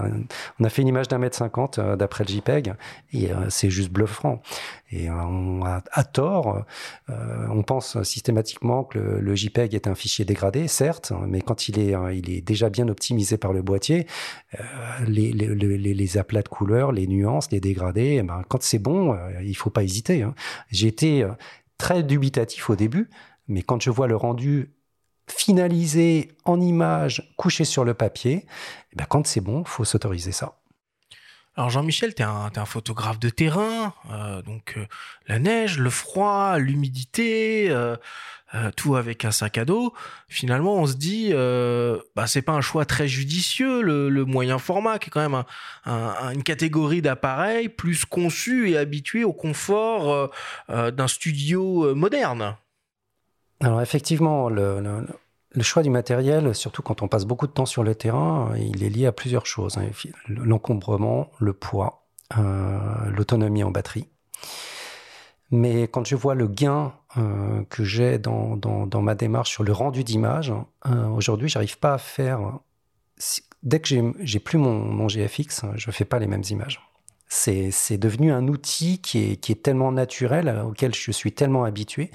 on a fait une image d'un mètre cinquante euh, d'après le JPEG et euh, c'est juste bluffant. Et on a, à tort, on pense systématiquement que le, JPEG est un fichier dégradé, certes, mais quand il est, il est déjà bien optimisé par le boîtier, les, aplats de couleurs, les nuances, les dégradés, eh ben, quand c'est bon, il faut pas hésiter. Hein. Été très dubitatif au début, mais quand je vois le rendu finalisé en image, couché sur le papier, eh ben quand c'est bon, faut s'autoriser ça. Alors Jean-Michel, tu es, un photographe de terrain, euh, donc euh, la neige, le froid, l'humidité, euh, tout avec un sac à dos. Finalement, on se dit, bah, c'est pas un choix très judicieux, le, moyen format, qui est quand même une catégorie d'appareils plus conçu et habitué au confort d'un studio moderne. Alors effectivement, le, choix du matériel, surtout quand on passe beaucoup de temps sur le terrain, il est lié à plusieurs choses. Hein. L'encombrement, le poids, euh, l'autonomie en batterie. Mais quand je vois le gain euh, que j'ai dans, ma démarche sur le rendu d'image, euh, aujourd'hui, j'arrive pas à faire. Dès que j'ai plus mon, mon, GFX, je ne fais pas les mêmes images. C'est devenu un outil qui est, qui est tellement naturel, auquel je suis tellement habitué,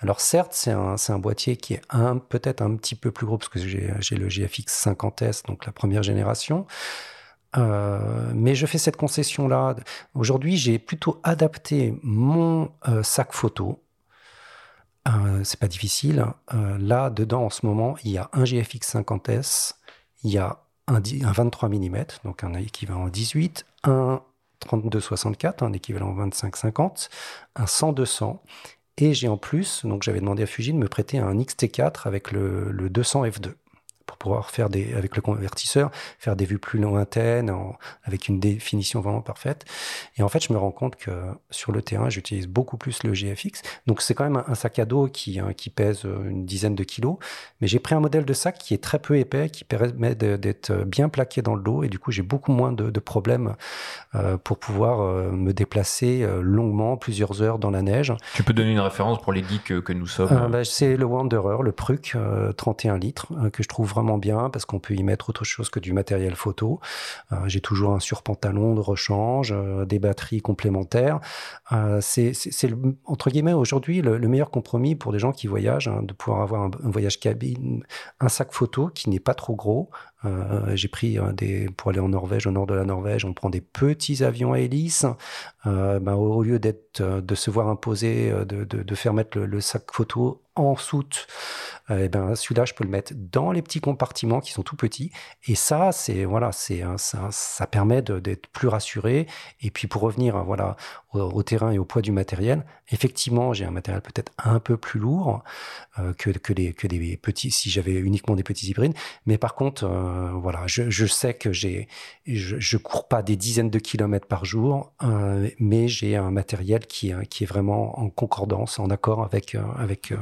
alors certes, c'est un, un, boîtier qui est peut-être un petit peu plus gros parce que j'ai le GFX 50S, donc la première génération. Euh, mais je fais cette concession-là. Aujourd'hui, j'ai plutôt adapté mon euh, sac photo. Euh, c'est pas difficile. Euh, là, dedans, en ce moment, il y a un GFX 50S, il y a un, un 23 mm, donc un équivalent 18, un 32-64, un équivalent 25-50, un 100-200 et j'ai en plus, donc j'avais demandé à Fuji de me prêter un XT4 avec le, le 200 F2 pour pouvoir faire des, avec le convertisseur, faire des vues plus lointaines, avec une définition vraiment parfaite. Et en fait, je me rends compte que sur le terrain, j'utilise beaucoup plus le GFX. Donc, c'est quand même un, sac à dos qui, hein, qui pèse une dizaine de kilos. Mais j'ai pris un modèle de sac qui est très peu épais, qui permet d'être bien plaqué dans le dos. Et du coup, j'ai beaucoup moins de, de problèmes euh, pour pouvoir euh, me déplacer euh, longuement, plusieurs heures dans la neige. Tu peux donner une référence pour les geeks que nous sommes bah, C'est le Wanderer, le Pruc, 31 litres, que je trouve vraiment bien parce qu'on peut y mettre autre chose que du matériel photo. Euh, j'ai toujours un surpantalon de rechange, euh, des batteries complémentaires. Euh, c'est entre guillemets aujourd'hui le, meilleur compromis pour des gens qui voyagent, hein, de pouvoir avoir un, voyage cabine, un sac photo qui n'est pas trop gros, j'ai pris des pour aller en Norvège, au nord de la Norvège, on prend des petits avions à hélice. Ben, au lieu d'être de se voir imposer de, faire mettre le, sac photo en soute, et eh ben celui-là je peux le mettre dans les petits compartiments qui sont tout petits. Et ça c'est voilà c'est ça, ça permet d'être plus rassuré. Et puis pour revenir voilà au, terrain et au poids du matériel effectivement j'ai un matériel peut-être un peu plus lourd euh, que que des petits si j'avais uniquement des petits hybrides. Mais par contre euh, voilà je, sais que j'ai je, je cours pas des dizaines de kilomètres par jour euh, mais j'ai un matériel qui qui est vraiment en concordance en accord avec avec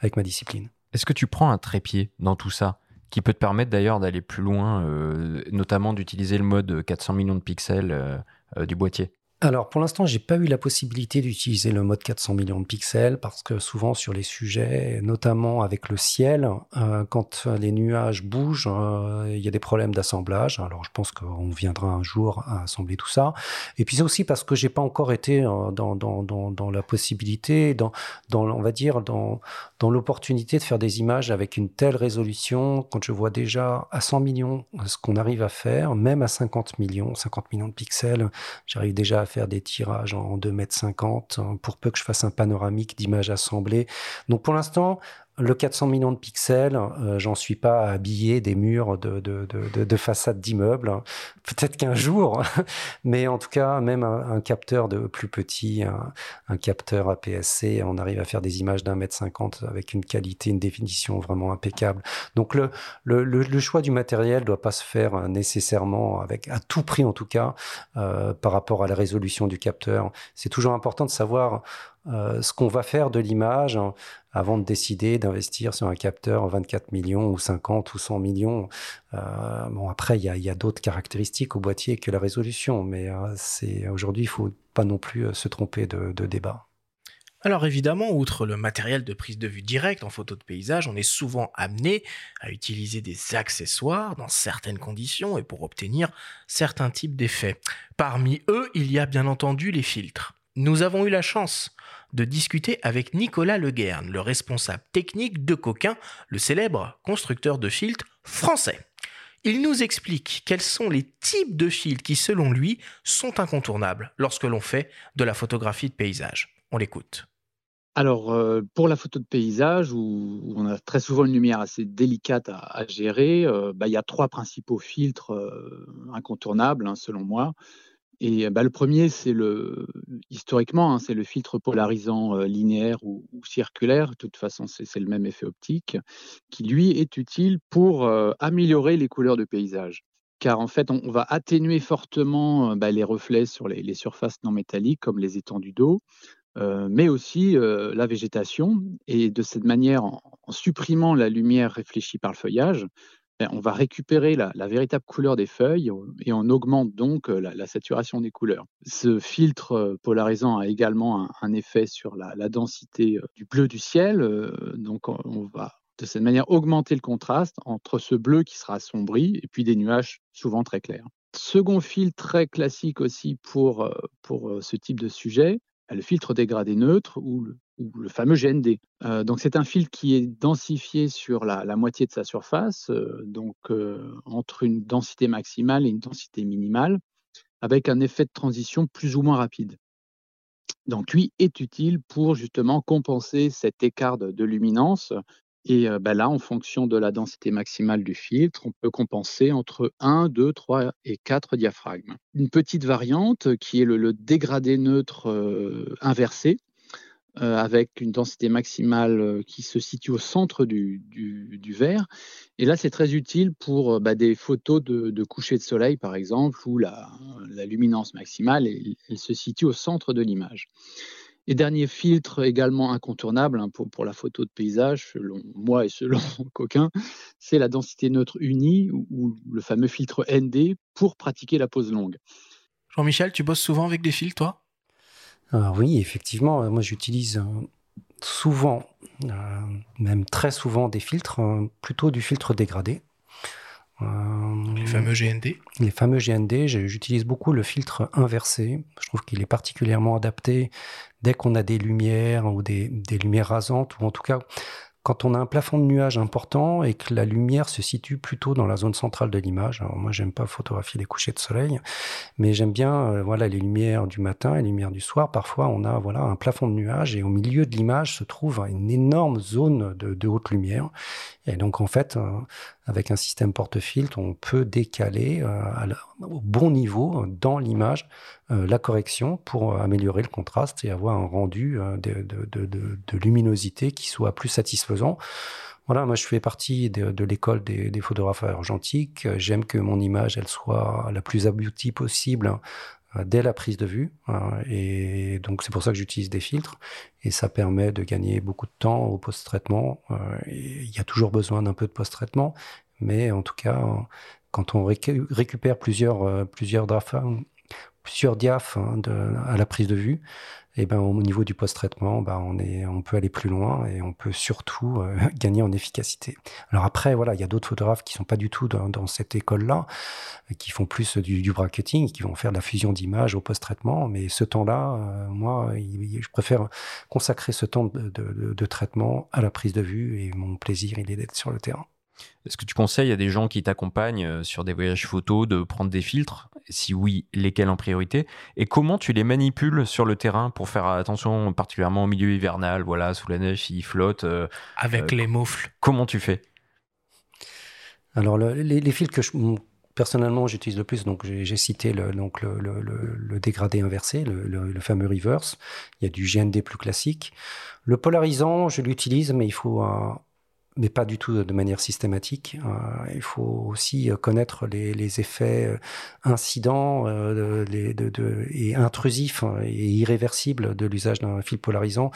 avec ma discipline. Est-ce que tu prends un trépied dans tout ça qui peut te permettre d'ailleurs d'aller plus loin, euh, notamment d'utiliser le mode 400 millions de pixels euh, euh, du boîtier? Alors pour l'instant, j'ai pas eu la possibilité d'utiliser le mode 400 millions de pixels parce que souvent sur les sujets, notamment avec le ciel, euh, quand les nuages bougent, euh, il y a des problèmes d'assemblage. Alors je pense qu'on viendra un jour à assembler tout ça. Et puis c'est aussi parce que j'ai pas encore été euh, dans, dans, dans, dans, la possibilité, dans, dans on va dire dans, dans l'opportunité de faire des images avec une telle résolution. Quand je vois déjà à 100 millions ce qu'on arrive à faire, même à 50 millions, 50 millions de pixels, j'arrive déjà à faire des tirages en 2 mètres 50 hein, pour peu que je fasse un panoramique d'images assemblées. Donc pour l'instant, le 400 millions de pixels, euh, j'en suis pas à habiller des murs de, de, de, de façades d'immeubles. Peut-être qu'un jour, mais en tout cas, même un, capteur de plus petit, un, capteur APS-C, on arrive à faire des images d'un mètre cinquante avec une qualité, une définition vraiment impeccable. Donc le, le, le, choix du matériel doit pas se faire nécessairement avec, à tout prix en tout cas, euh, par rapport à la résolution du capteur. C'est toujours important de savoir euh, ce qu'on va faire de l'image hein, avant de décider d'investir sur un capteur 24 millions ou 50 ou 100 millions. Euh, bon, après, il y a, d'autres caractéristiques au boîtier que la résolution, mais euh, c'est aujourd'hui, il faut pas non plus se tromper de, débat. Alors évidemment, outre le matériel de prise de vue directe en photo de paysage, on est souvent amené à utiliser des accessoires dans certaines conditions et pour obtenir certains types d'effets. Parmi eux, il y a bien entendu les filtres. Nous avons eu la chance de discuter avec Nicolas Leguerne, le responsable technique de Coquin, le célèbre constructeur de filtres français. Il nous explique quels sont les types de filtres qui, selon lui, sont incontournables lorsque l'on fait de la photographie de paysage. On l'écoute. Alors, euh, pour la photo de paysage, où, on a très souvent une lumière assez délicate à, gérer, euh, bah, il y a trois principaux filtres euh, incontournables, hein, selon moi. Et bah, le premier, c'est le historiquement, hein, c'est le filtre polarisant linéaire ou, circulaire. De toute façon, c'est le même effet optique qui lui est utile pour améliorer les couleurs de paysage. Car en fait, on, va atténuer fortement bah, les reflets sur les, surfaces non métalliques, comme les étendues d'eau, mais aussi la végétation. Et de cette manière, en, supprimant la lumière réfléchie par le feuillage, on va récupérer la, véritable couleur des feuilles et on augmente donc la, saturation des couleurs. Ce filtre polarisant a également un, effet sur la, densité du bleu du ciel, donc on va de cette manière augmenter le contraste entre ce bleu qui sera assombri et puis des nuages souvent très clairs. Second filtre très classique aussi pour, pour ce type de sujet, le filtre dégradé neutre ou le, le fameux GND. Euh, donc c'est un filtre qui est densifié sur la, moitié de sa surface, euh, donc euh, entre une densité maximale et une densité minimale, avec un effet de transition plus ou moins rapide. Donc lui est utile pour justement compenser cet écart de, luminance. Et ben là, en fonction de la densité maximale du filtre, on peut compenser entre 1, 2, 3 et 4 diaphragmes. Une petite variante qui est le, dégradé neutre inversé, euh, avec une densité maximale euh, qui se situe au centre du, verre. Et là, c'est très utile pour euh, bah, des photos de, coucher de soleil, par exemple, où la, luminance maximale elle, se situe au centre de l'image. Et dernier filtre également incontournable hein, pour, la photo de paysage, selon moi et selon Coquin, c'est la densité neutre unie ou, le fameux filtre ND pour pratiquer la pose longue. Jean-Michel, tu bosses souvent avec des filtres, toi? Ah oui, effectivement, euh, moi j'utilise euh, souvent, euh, même très souvent, des filtres, plutôt du filtre dégradé. les fameux GND Les fameux GND, j'utilise beaucoup le filtre inversé. Je trouve qu'il est particulièrement adapté dès qu'on a des lumières ou des, des lumières rasantes, ou en tout cas quand on a un plafond de nuages important et que la lumière se situe plutôt dans la zone centrale de l'image. Moi, j'aime pas photographier les couchers de soleil, mais j'aime bien euh, voilà les lumières du matin et les lumières du soir. Parfois, on a voilà un plafond de nuages et au milieu de l'image se trouve une énorme zone de, haute lumière. Et donc en fait, euh, avec un système porte-filtre, on peut décaler euh, au bon niveau dans l'image la correction pour améliorer le contraste et avoir un rendu de, de, luminosité qui soit plus satisfaisant voilà, moi je fais partie de, l'école des, photographes argentiques. J'aime que mon image elle soit la plus aboutie possible euh, dès la prise de vue. Euh, et donc c'est pour ça que j'utilise des filtres et ça permet de gagner beaucoup de temps au post-traitement. Euh, il y a toujours besoin d'un peu de post-traitement, mais en tout cas, quand on récupère plusieurs, plusieurs, plusieurs diaphes hein, à la prise de vue, et ben au niveau du post-traitement, ben, on est, on peut aller plus loin et on peut surtout euh, gagner en efficacité. Alors après, voilà, il y a d'autres photographes qui sont pas du tout dans, cette école-là, qui font plus du, du bracketing, qui vont faire de la fusion d'images au post-traitement. Mais ce temps-là, euh, moi, je préfère consacrer ce temps de, de traitement à la prise de vue et mon plaisir, il est d'être sur le terrain. Est-ce que tu conseilles à des gens qui t'accompagnent euh, sur des voyages photos de prendre des filtres? Si oui, lesquels en priorité? Et comment tu les manipules sur le terrain pour faire attention particulièrement au milieu hivernal Voilà, sous la neige, ils flottent. Euh, Avec euh, les moufles. Comment tu fais? Alors, les, filtres que je, personnellement j'utilise le plus, donc j'ai cité le, donc le, le dégradé inversé, le, fameux reverse. Il y a du GND plus classique. Le polarisant, je l'utilise, mais il faut un mais pas du tout de manière systématique. Euh, il faut aussi euh, connaître les, effets euh, incidents et intrusifs hein, et irréversibles de l'usage d'un fil polarisant.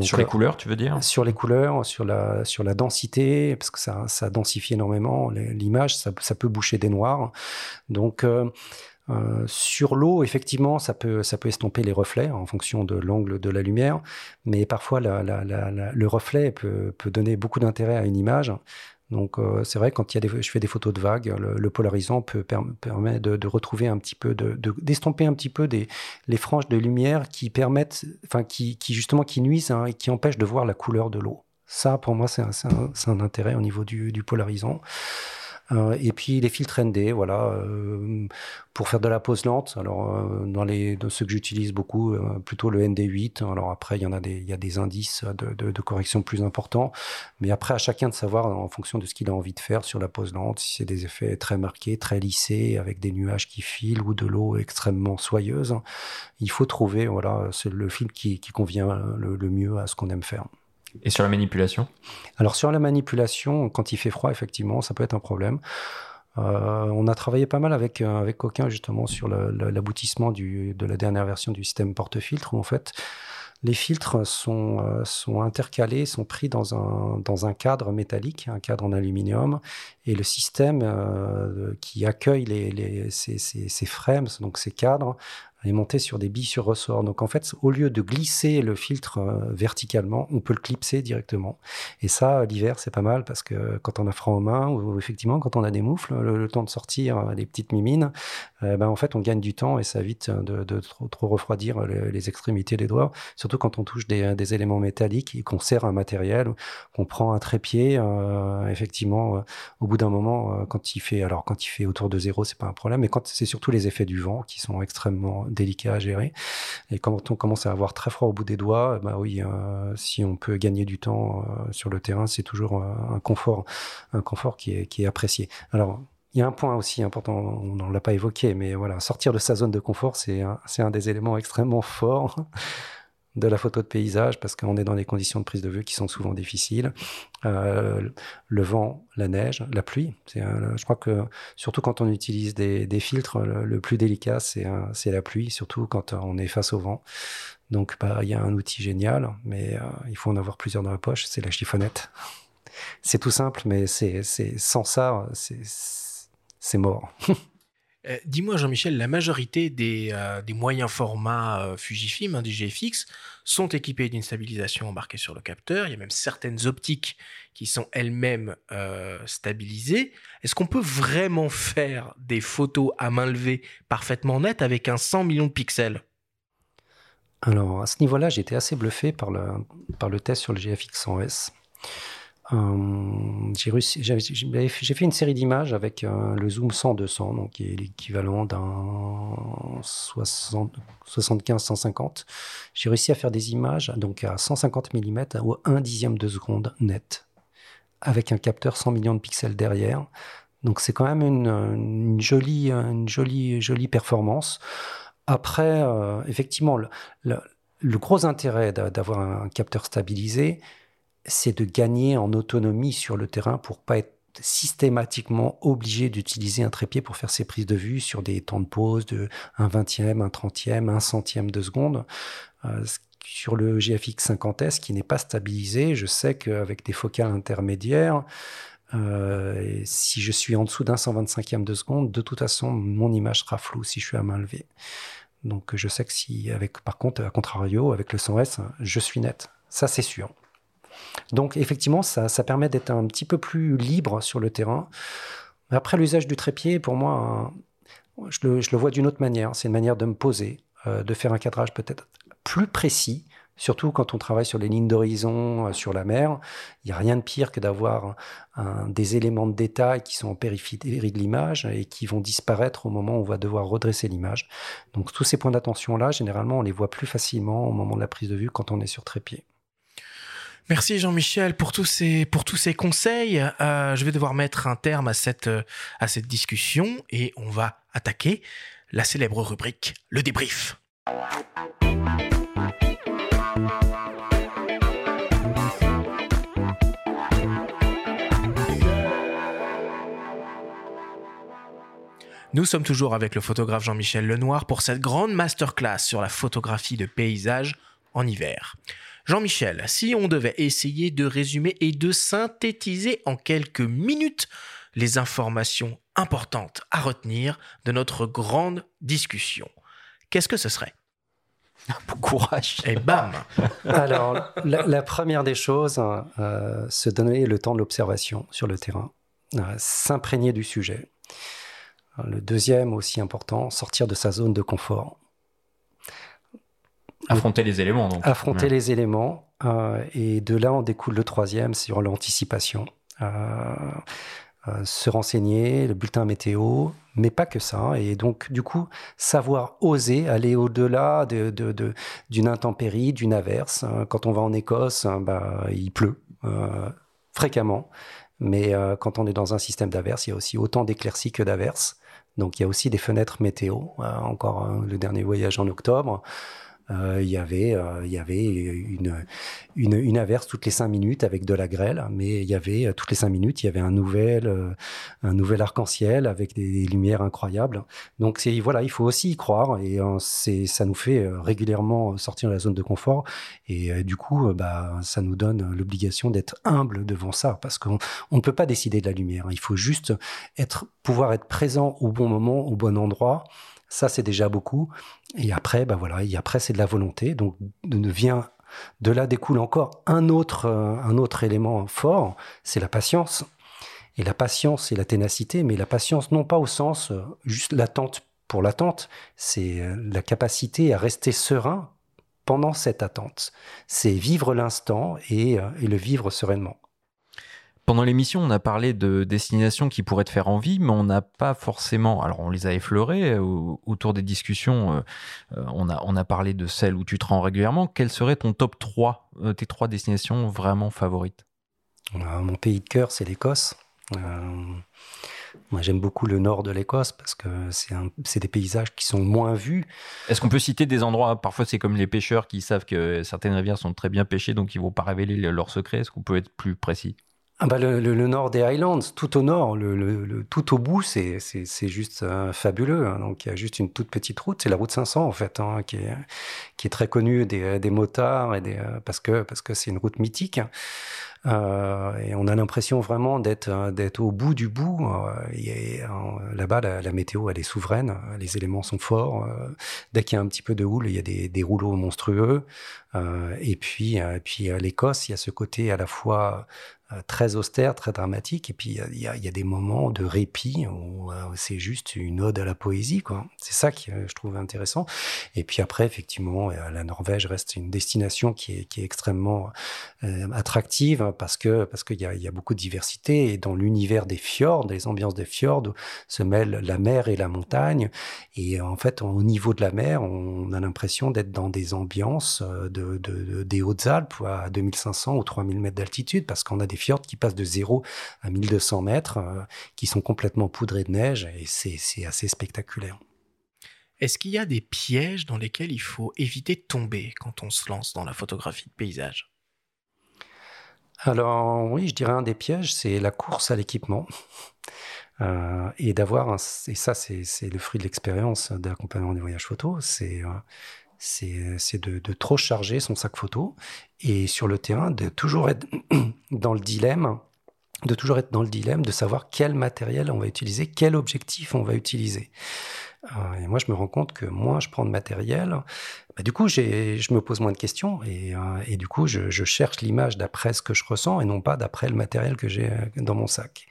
sur les couleurs, tu veux dire? Sur les couleurs, sur la, sur la densité, parce que ça, ça densifie énormément l'image, ça, peut boucher des noirs. Donc, Euh, sur l'eau, effectivement, ça peut, ça peut estomper les reflets en fonction de l'angle de la lumière, mais parfois le reflet peut, donner beaucoup d'intérêt à une image. Donc euh, c'est vrai quand il y a je fais des photos de vagues, le, polarisant peut permet de, retrouver un petit peu, de d'estomper un petit peu des les franges de lumière qui permettent, enfin qui, justement qui nuisent hein, et qui empêchent de voir la couleur de l'eau. Ça, pour moi, c'est un, intérêt au niveau du polarisant. Euh, et puis les filtres ND, voilà, euh, pour faire de la pose lente. Alors euh, dans les de ceux que j'utilise beaucoup, plutôt le ND8. Alors après il y en a des, il y a des indices de, de, de, correction plus importants, mais après à chacun de savoir en fonction de ce qu'il a envie de faire sur la pose lente, si c'est des effets très marqués, très lissés, avec des nuages qui filent ou de l'eau extrêmement soyeuse. Il faut trouver, voilà, c'est le film qui, qui convient le mieux à ce qu'on aime faire. Et sur la manipulation? Alors sur la manipulation, quand il fait froid, effectivement, ça peut être un problème. Euh, on a travaillé pas mal avec, euh, avec Coquin justement sur l'aboutissement de la dernière version du système porte-filtre où en fait les filtres sont, euh, sont intercalés, sont pris dans un, dans un cadre métallique, un cadre en aluminium, et le système qui accueille les, les, ces, ces, ces frames, donc ces cadres, est monté sur des billes sur ressort. Donc en fait, au lieu de glisser le filtre euh, verticalement, on peut le clipser directement. Et ça, l'hiver, c'est pas mal parce que quand on a froid aux mains ou effectivement quand on a des moufles, le, temps de sortir euh, les petites mimines, ben en fait, on gagne du temps et ça évite de, de trop, refroidir les, extrémités des doigts. Surtout quand on touche des, des éléments métalliques et qu'on serre un matériel, qu'on prend un trépied. Euh, effectivement, au bout d'un moment, quand il fait, alors quand il fait autour de zéro, c'est pas un problème, mais quand c'est surtout les effets du vent qui sont extrêmement délicat à gérer. Et quand on commence à avoir très froid au bout des doigts, bah oui, euh, si on peut gagner du temps euh, sur le terrain, c'est toujours un confort, un confort qui est, qui est apprécié. Alors, il y a un point aussi important, on ne l'a pas évoqué, mais voilà, sortir de sa zone de confort, c'est un, des éléments extrêmement forts de la photo de paysage parce qu'on est dans des conditions de prise de vue qui sont souvent difficiles. Euh, le vent, la neige, la pluie. Je crois que surtout quand on utilise des, filtres, le, plus délicat, c'est la pluie, surtout quand on est face au vent. Donc bah, il y a un outil génial, mais euh, il faut en avoir plusieurs dans la poche, c'est la chiffonnette. C'est tout simple, mais c'est sans ça, c'est mort. Euh, dis-moi, Jean-Michel, la majorité des, euh, moyens formats euh, Fujifilm, hein, des GFX, sont équipés d'une stabilisation embarquée sur le capteur. Il y a même certaines optiques qui sont elles-mêmes stabilisées. Est-ce qu'on peut vraiment faire des photos à main levée parfaitement nettes avec un 100 millions de pixels? Alors, à ce niveau-là, j'ai été assez bluffé par le, par le test sur le GFX 100S. Euh, j'ai fait une série d'images avec euh, le zoom 100-200, donc qui est l'équivalent d'un 75-150. J'ai réussi à faire des images donc à 150 mm ou 1 dixième de seconde net, avec un capteur 100 millions de pixels derrière. Donc c'est quand même une, jolie, une jolie, performance. Après, euh, effectivement, le, gros intérêt d'avoir un capteur stabilisé, c'est de gagner en autonomie sur le terrain pour pas être systématiquement obligé d'utiliser un trépied pour faire ses prises de vue sur des temps de pause de un vingtième, un trentième, un centième de seconde. Euh, sur le GFX 50S qui n'est pas stabilisé, je sais qu'avec des focales intermédiaires, euh, si je suis en dessous d'un 125e de seconde, de toute façon, mon image sera floue si je suis à main levée. Donc je sais que si, avec, par contre, à contrario, avec le 100S, je suis net. Ça, c'est sûr. Donc effectivement, ça, permet d'être un petit peu plus libre sur le terrain. Après, l'usage du trépied, pour moi, je le, vois d'une autre manière. C'est une manière de me poser, euh, de faire un cadrage peut-être plus précis, surtout quand on travaille sur les lignes d'horizon, euh, sur la mer. Il n'y a rien de pire que d'avoir des éléments de détail qui sont en périphérie de l'image et qui vont disparaître au moment où on va devoir redresser l'image. Donc tous ces points d'attention-là, généralement, on les voit plus facilement au moment de la prise de vue quand on est sur trépied. Merci Jean-Michel pour tous ces pour tous ces conseils. Euh, je vais devoir mettre un terme à cette à cette discussion et on va attaquer la célèbre rubrique le débrief. Nous sommes toujours avec le photographe Jean-Michel Lenoir pour cette grande masterclass sur la photographie de paysage en hiver. Jean-Michel, si on devait essayer de résumer et de synthétiser en quelques minutes les informations importante à retenir de notre grande discussion. Qu'est-ce que ce serait? Bon courage. Et bam Alors, la, la première des choses, euh, se donner le temps de l'observation sur le terrain, euh, s'imprégner du sujet. Le deuxième, aussi important, sortir de sa zone de confort. Affronter les éléments, donc. Affronter Ouais. les éléments. euh, et de là, en découle le troisième, sur l'anticipation. Euh, euh, se renseigner, le bulletin météo, mais pas que ça. Et donc, du coup, savoir oser aller au-delà de, de- de- d'une intempérie, d'une averse. Quand on va en Écosse, bah, il pleut fréquemment. Mais quand on est dans un système d'averse, il y a aussi autant d'éclaircies que d'averses. Donc, il y a aussi des fenêtres météo. Encore euh, le dernier voyage en octobre. Euh, il y avait, euh, il y avait une, une, une averse toutes les cinq minutes avec de la grêle, mais il y avait euh, toutes les cinq minutes, il y avait un nouvel, un nouvel arc-en-ciel avec des, lumières incroyables. Donc c'est voilà, il faut aussi y croire et c'est ça nous fait régulièrement sortir de la zone de confort et du coup bah ça nous donne l'obligation d'être humble devant ça parce qu'on on ne peut pas décider de la lumière. Il faut juste être pouvoir être présent au bon moment, au bon endroit. Ça c'est déjà beaucoup. Et après bah voilà, et après c'est de la volonté. Donc de vient de là découle encore un autre, euh, un autre élément fort, c'est la patience. Et la patience et la ténacité, mais la patience non pas au sens euh, juste l'attente pour l'attente, c'est euh, la capacité à rester serein pendant cette attente. C'est vivre l'instant et le vivre sereinement. Pendant l'émission, on a parlé de destinations qui pourraient te faire envie, mais on n'a pas forcément. Alors, on les a effleurées euh, autour des discussions. euh, euh, on, a, on a parlé de celles où tu te rends régulièrement. Quel serait ton top 3, euh, tes trois destinations vraiment favorites? Euh, Mon pays de cœur, c'est l'Écosse. Moi, j'aime beaucoup le nord de l'Écosse parce que c'est des paysages qui sont moins vus. Est-ce qu'on peut citer des endroits? Parfois, c'est comme les pêcheurs qui savent que certaines rivières sont très bien pêchées, donc ils vont pas révéler le- leurs secrets. Est-ce qu'on peut être plus précis? Ah bah le, le- le nord des Highlands, tout au nord, le, tout au bout, c'est juste euh, fabuleux. hein. Donc il y a juste une toute petite route, c'est la route 500 en fait, hein, qui, est, qui est très connue des, des motards et des, euh, parce que parce que c'est une route mythique. Euh, et on a l'impression vraiment d'être euh, d'être au bout du bout. euh, euh, Là-bas, la, météo, elle est souveraine. Les éléments sont forts. Dès qu'il y a un petit peu de houle, il y a des, des rouleaux monstrueux. Et puis, et puis l'Écosse, il y a ce côté à la fois très austère, très dramatique. Et puis, il y a- des moments de répit où, euh, c'est juste une ode à la poésie. C'est ça que euh, je trouve intéressant. Et puis après, effectivement, euh, la Norvège reste une destination qui est, extrêmement euh, attractive parce que parce qu'il y a, beaucoup de diversité. Et dans l'univers des fjords, des ambiances des fjords, se mêlent la mer et la montagne. Et euh, en fait, au niveau de la mer, on a l'impression d'être dans des ambiances euh, de- des Hautes-Alpes à 2500 ou 3000 mètres d'altitude, parce qu'on a des fjords qui passent de 0 à 1200 mètres, euh, qui sont complètement poudrés de neige, et c'est assez spectaculaire. Est-ce qu'il y a des pièges dans lesquels il faut éviter de tomber quand on se lance dans la photographie de paysage? Alors oui, je dirais un des pièges, c'est la course à l'équipement. Euh, et d'avoir, un- et ça c'est c'est le fruit de l'expérience d'accompagnement des voyages photos, c'est euh, c'est c'est de, trop charger son sac photo et sur le terrain de toujours être dans le dilemme, de toujours être dans le dilemme de savoir quel matériel on va utiliser, quel objectif on va utiliser. Euh, et moi, je me rends compte que moins je prends de matériel, bah, du coup, je me pose moins de questions et, euh, et du coup, je, cherche l'image d'après ce que je ressens et non pas d'après le matériel que j'ai euh, dans mon sac.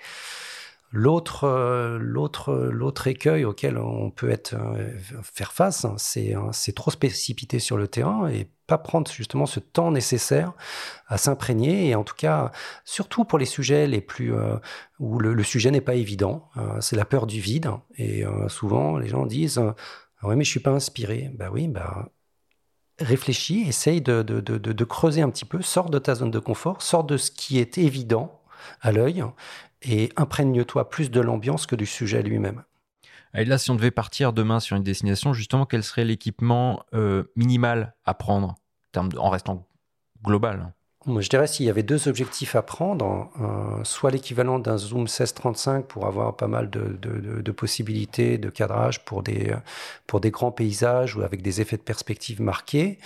L'autre, euh, l'autre, l'autre écueil auquel on peut être, euh, faire face, hein, c'est, euh, c'est trop se précipiter sur le terrain et pas prendre justement ce temps nécessaire à s'imprégner et en tout cas, surtout pour les sujets les plus euh, où le, sujet n'est pas évident, euh, c'est la peur du vide et souvent les gens disent ah ouais mais je suis pas inspiré. Bah oui, bah réfléchis, essaye de, de, de- de creuser un petit peu, sors de ta zone de confort, sors de ce qui est évident à l'œil et imprègne-toi plus de l'ambiance que du sujet lui-même. Et là, si on devait partir demain sur une destination, justement, quel serait l'équipement euh, minimal à prendre en, restant global? Moi, je dirais s'il y avait deux objectifs à prendre, euh, soit l'équivalent d'un zoom 16-35 pour avoir pas mal de, de- de- de possibilités de cadrage pour des, pour des grands paysages ou avec des effets de perspective marqués,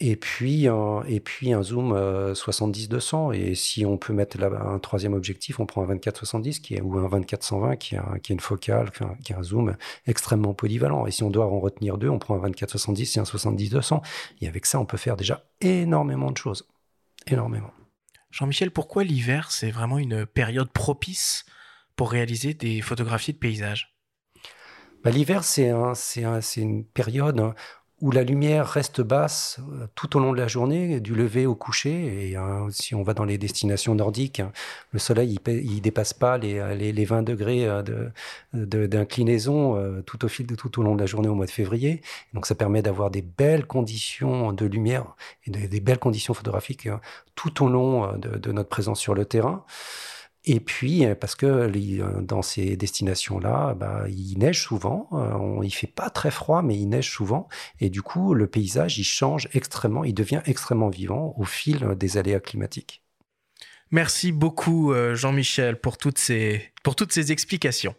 et, puis, et puis un zoom 70-200. Et si on peut mettre là, un troisième objectif, on prend un 24-70 qui est, ou un 24-120 qui, a, qui est une focale, qui a un zoom extrêmement polyvalent. Et si on doit en retenir deux, on prend un 24-70 et un 70-200. Et avec ça, on peut faire déjà énormément de choses. Énormément. Jean-Michel, pourquoi l'hiver, c'est vraiment une période propice pour réaliser des photographies de paysages? Bah, L'hiver, c'est un, une période où la lumière reste basse euh, tout au long de la journée, du lever au coucher. Et hein, si on va dans les destinations nordiques, hein, le soleil il, dépasse pas les, les, 20 degrés euh, d'inclinaison de, euh, tout au fil de tout au long de la journée au mois de février. Donc ça permet d'avoir des belles conditions de lumière et des belles conditions photographiques tout au long de, notre présence sur le terrain. Et puis, euh, parce que euh, dans ces destinations-là, bah, il neige souvent, euh, il fait pas très froid, mais il neige souvent. Et du coup, le paysage, il change extrêmement, il devient extrêmement vivant au fil des aléas climatiques. Merci beaucoup, Jean-Michel, pour toutes ces, pour toutes ces explications.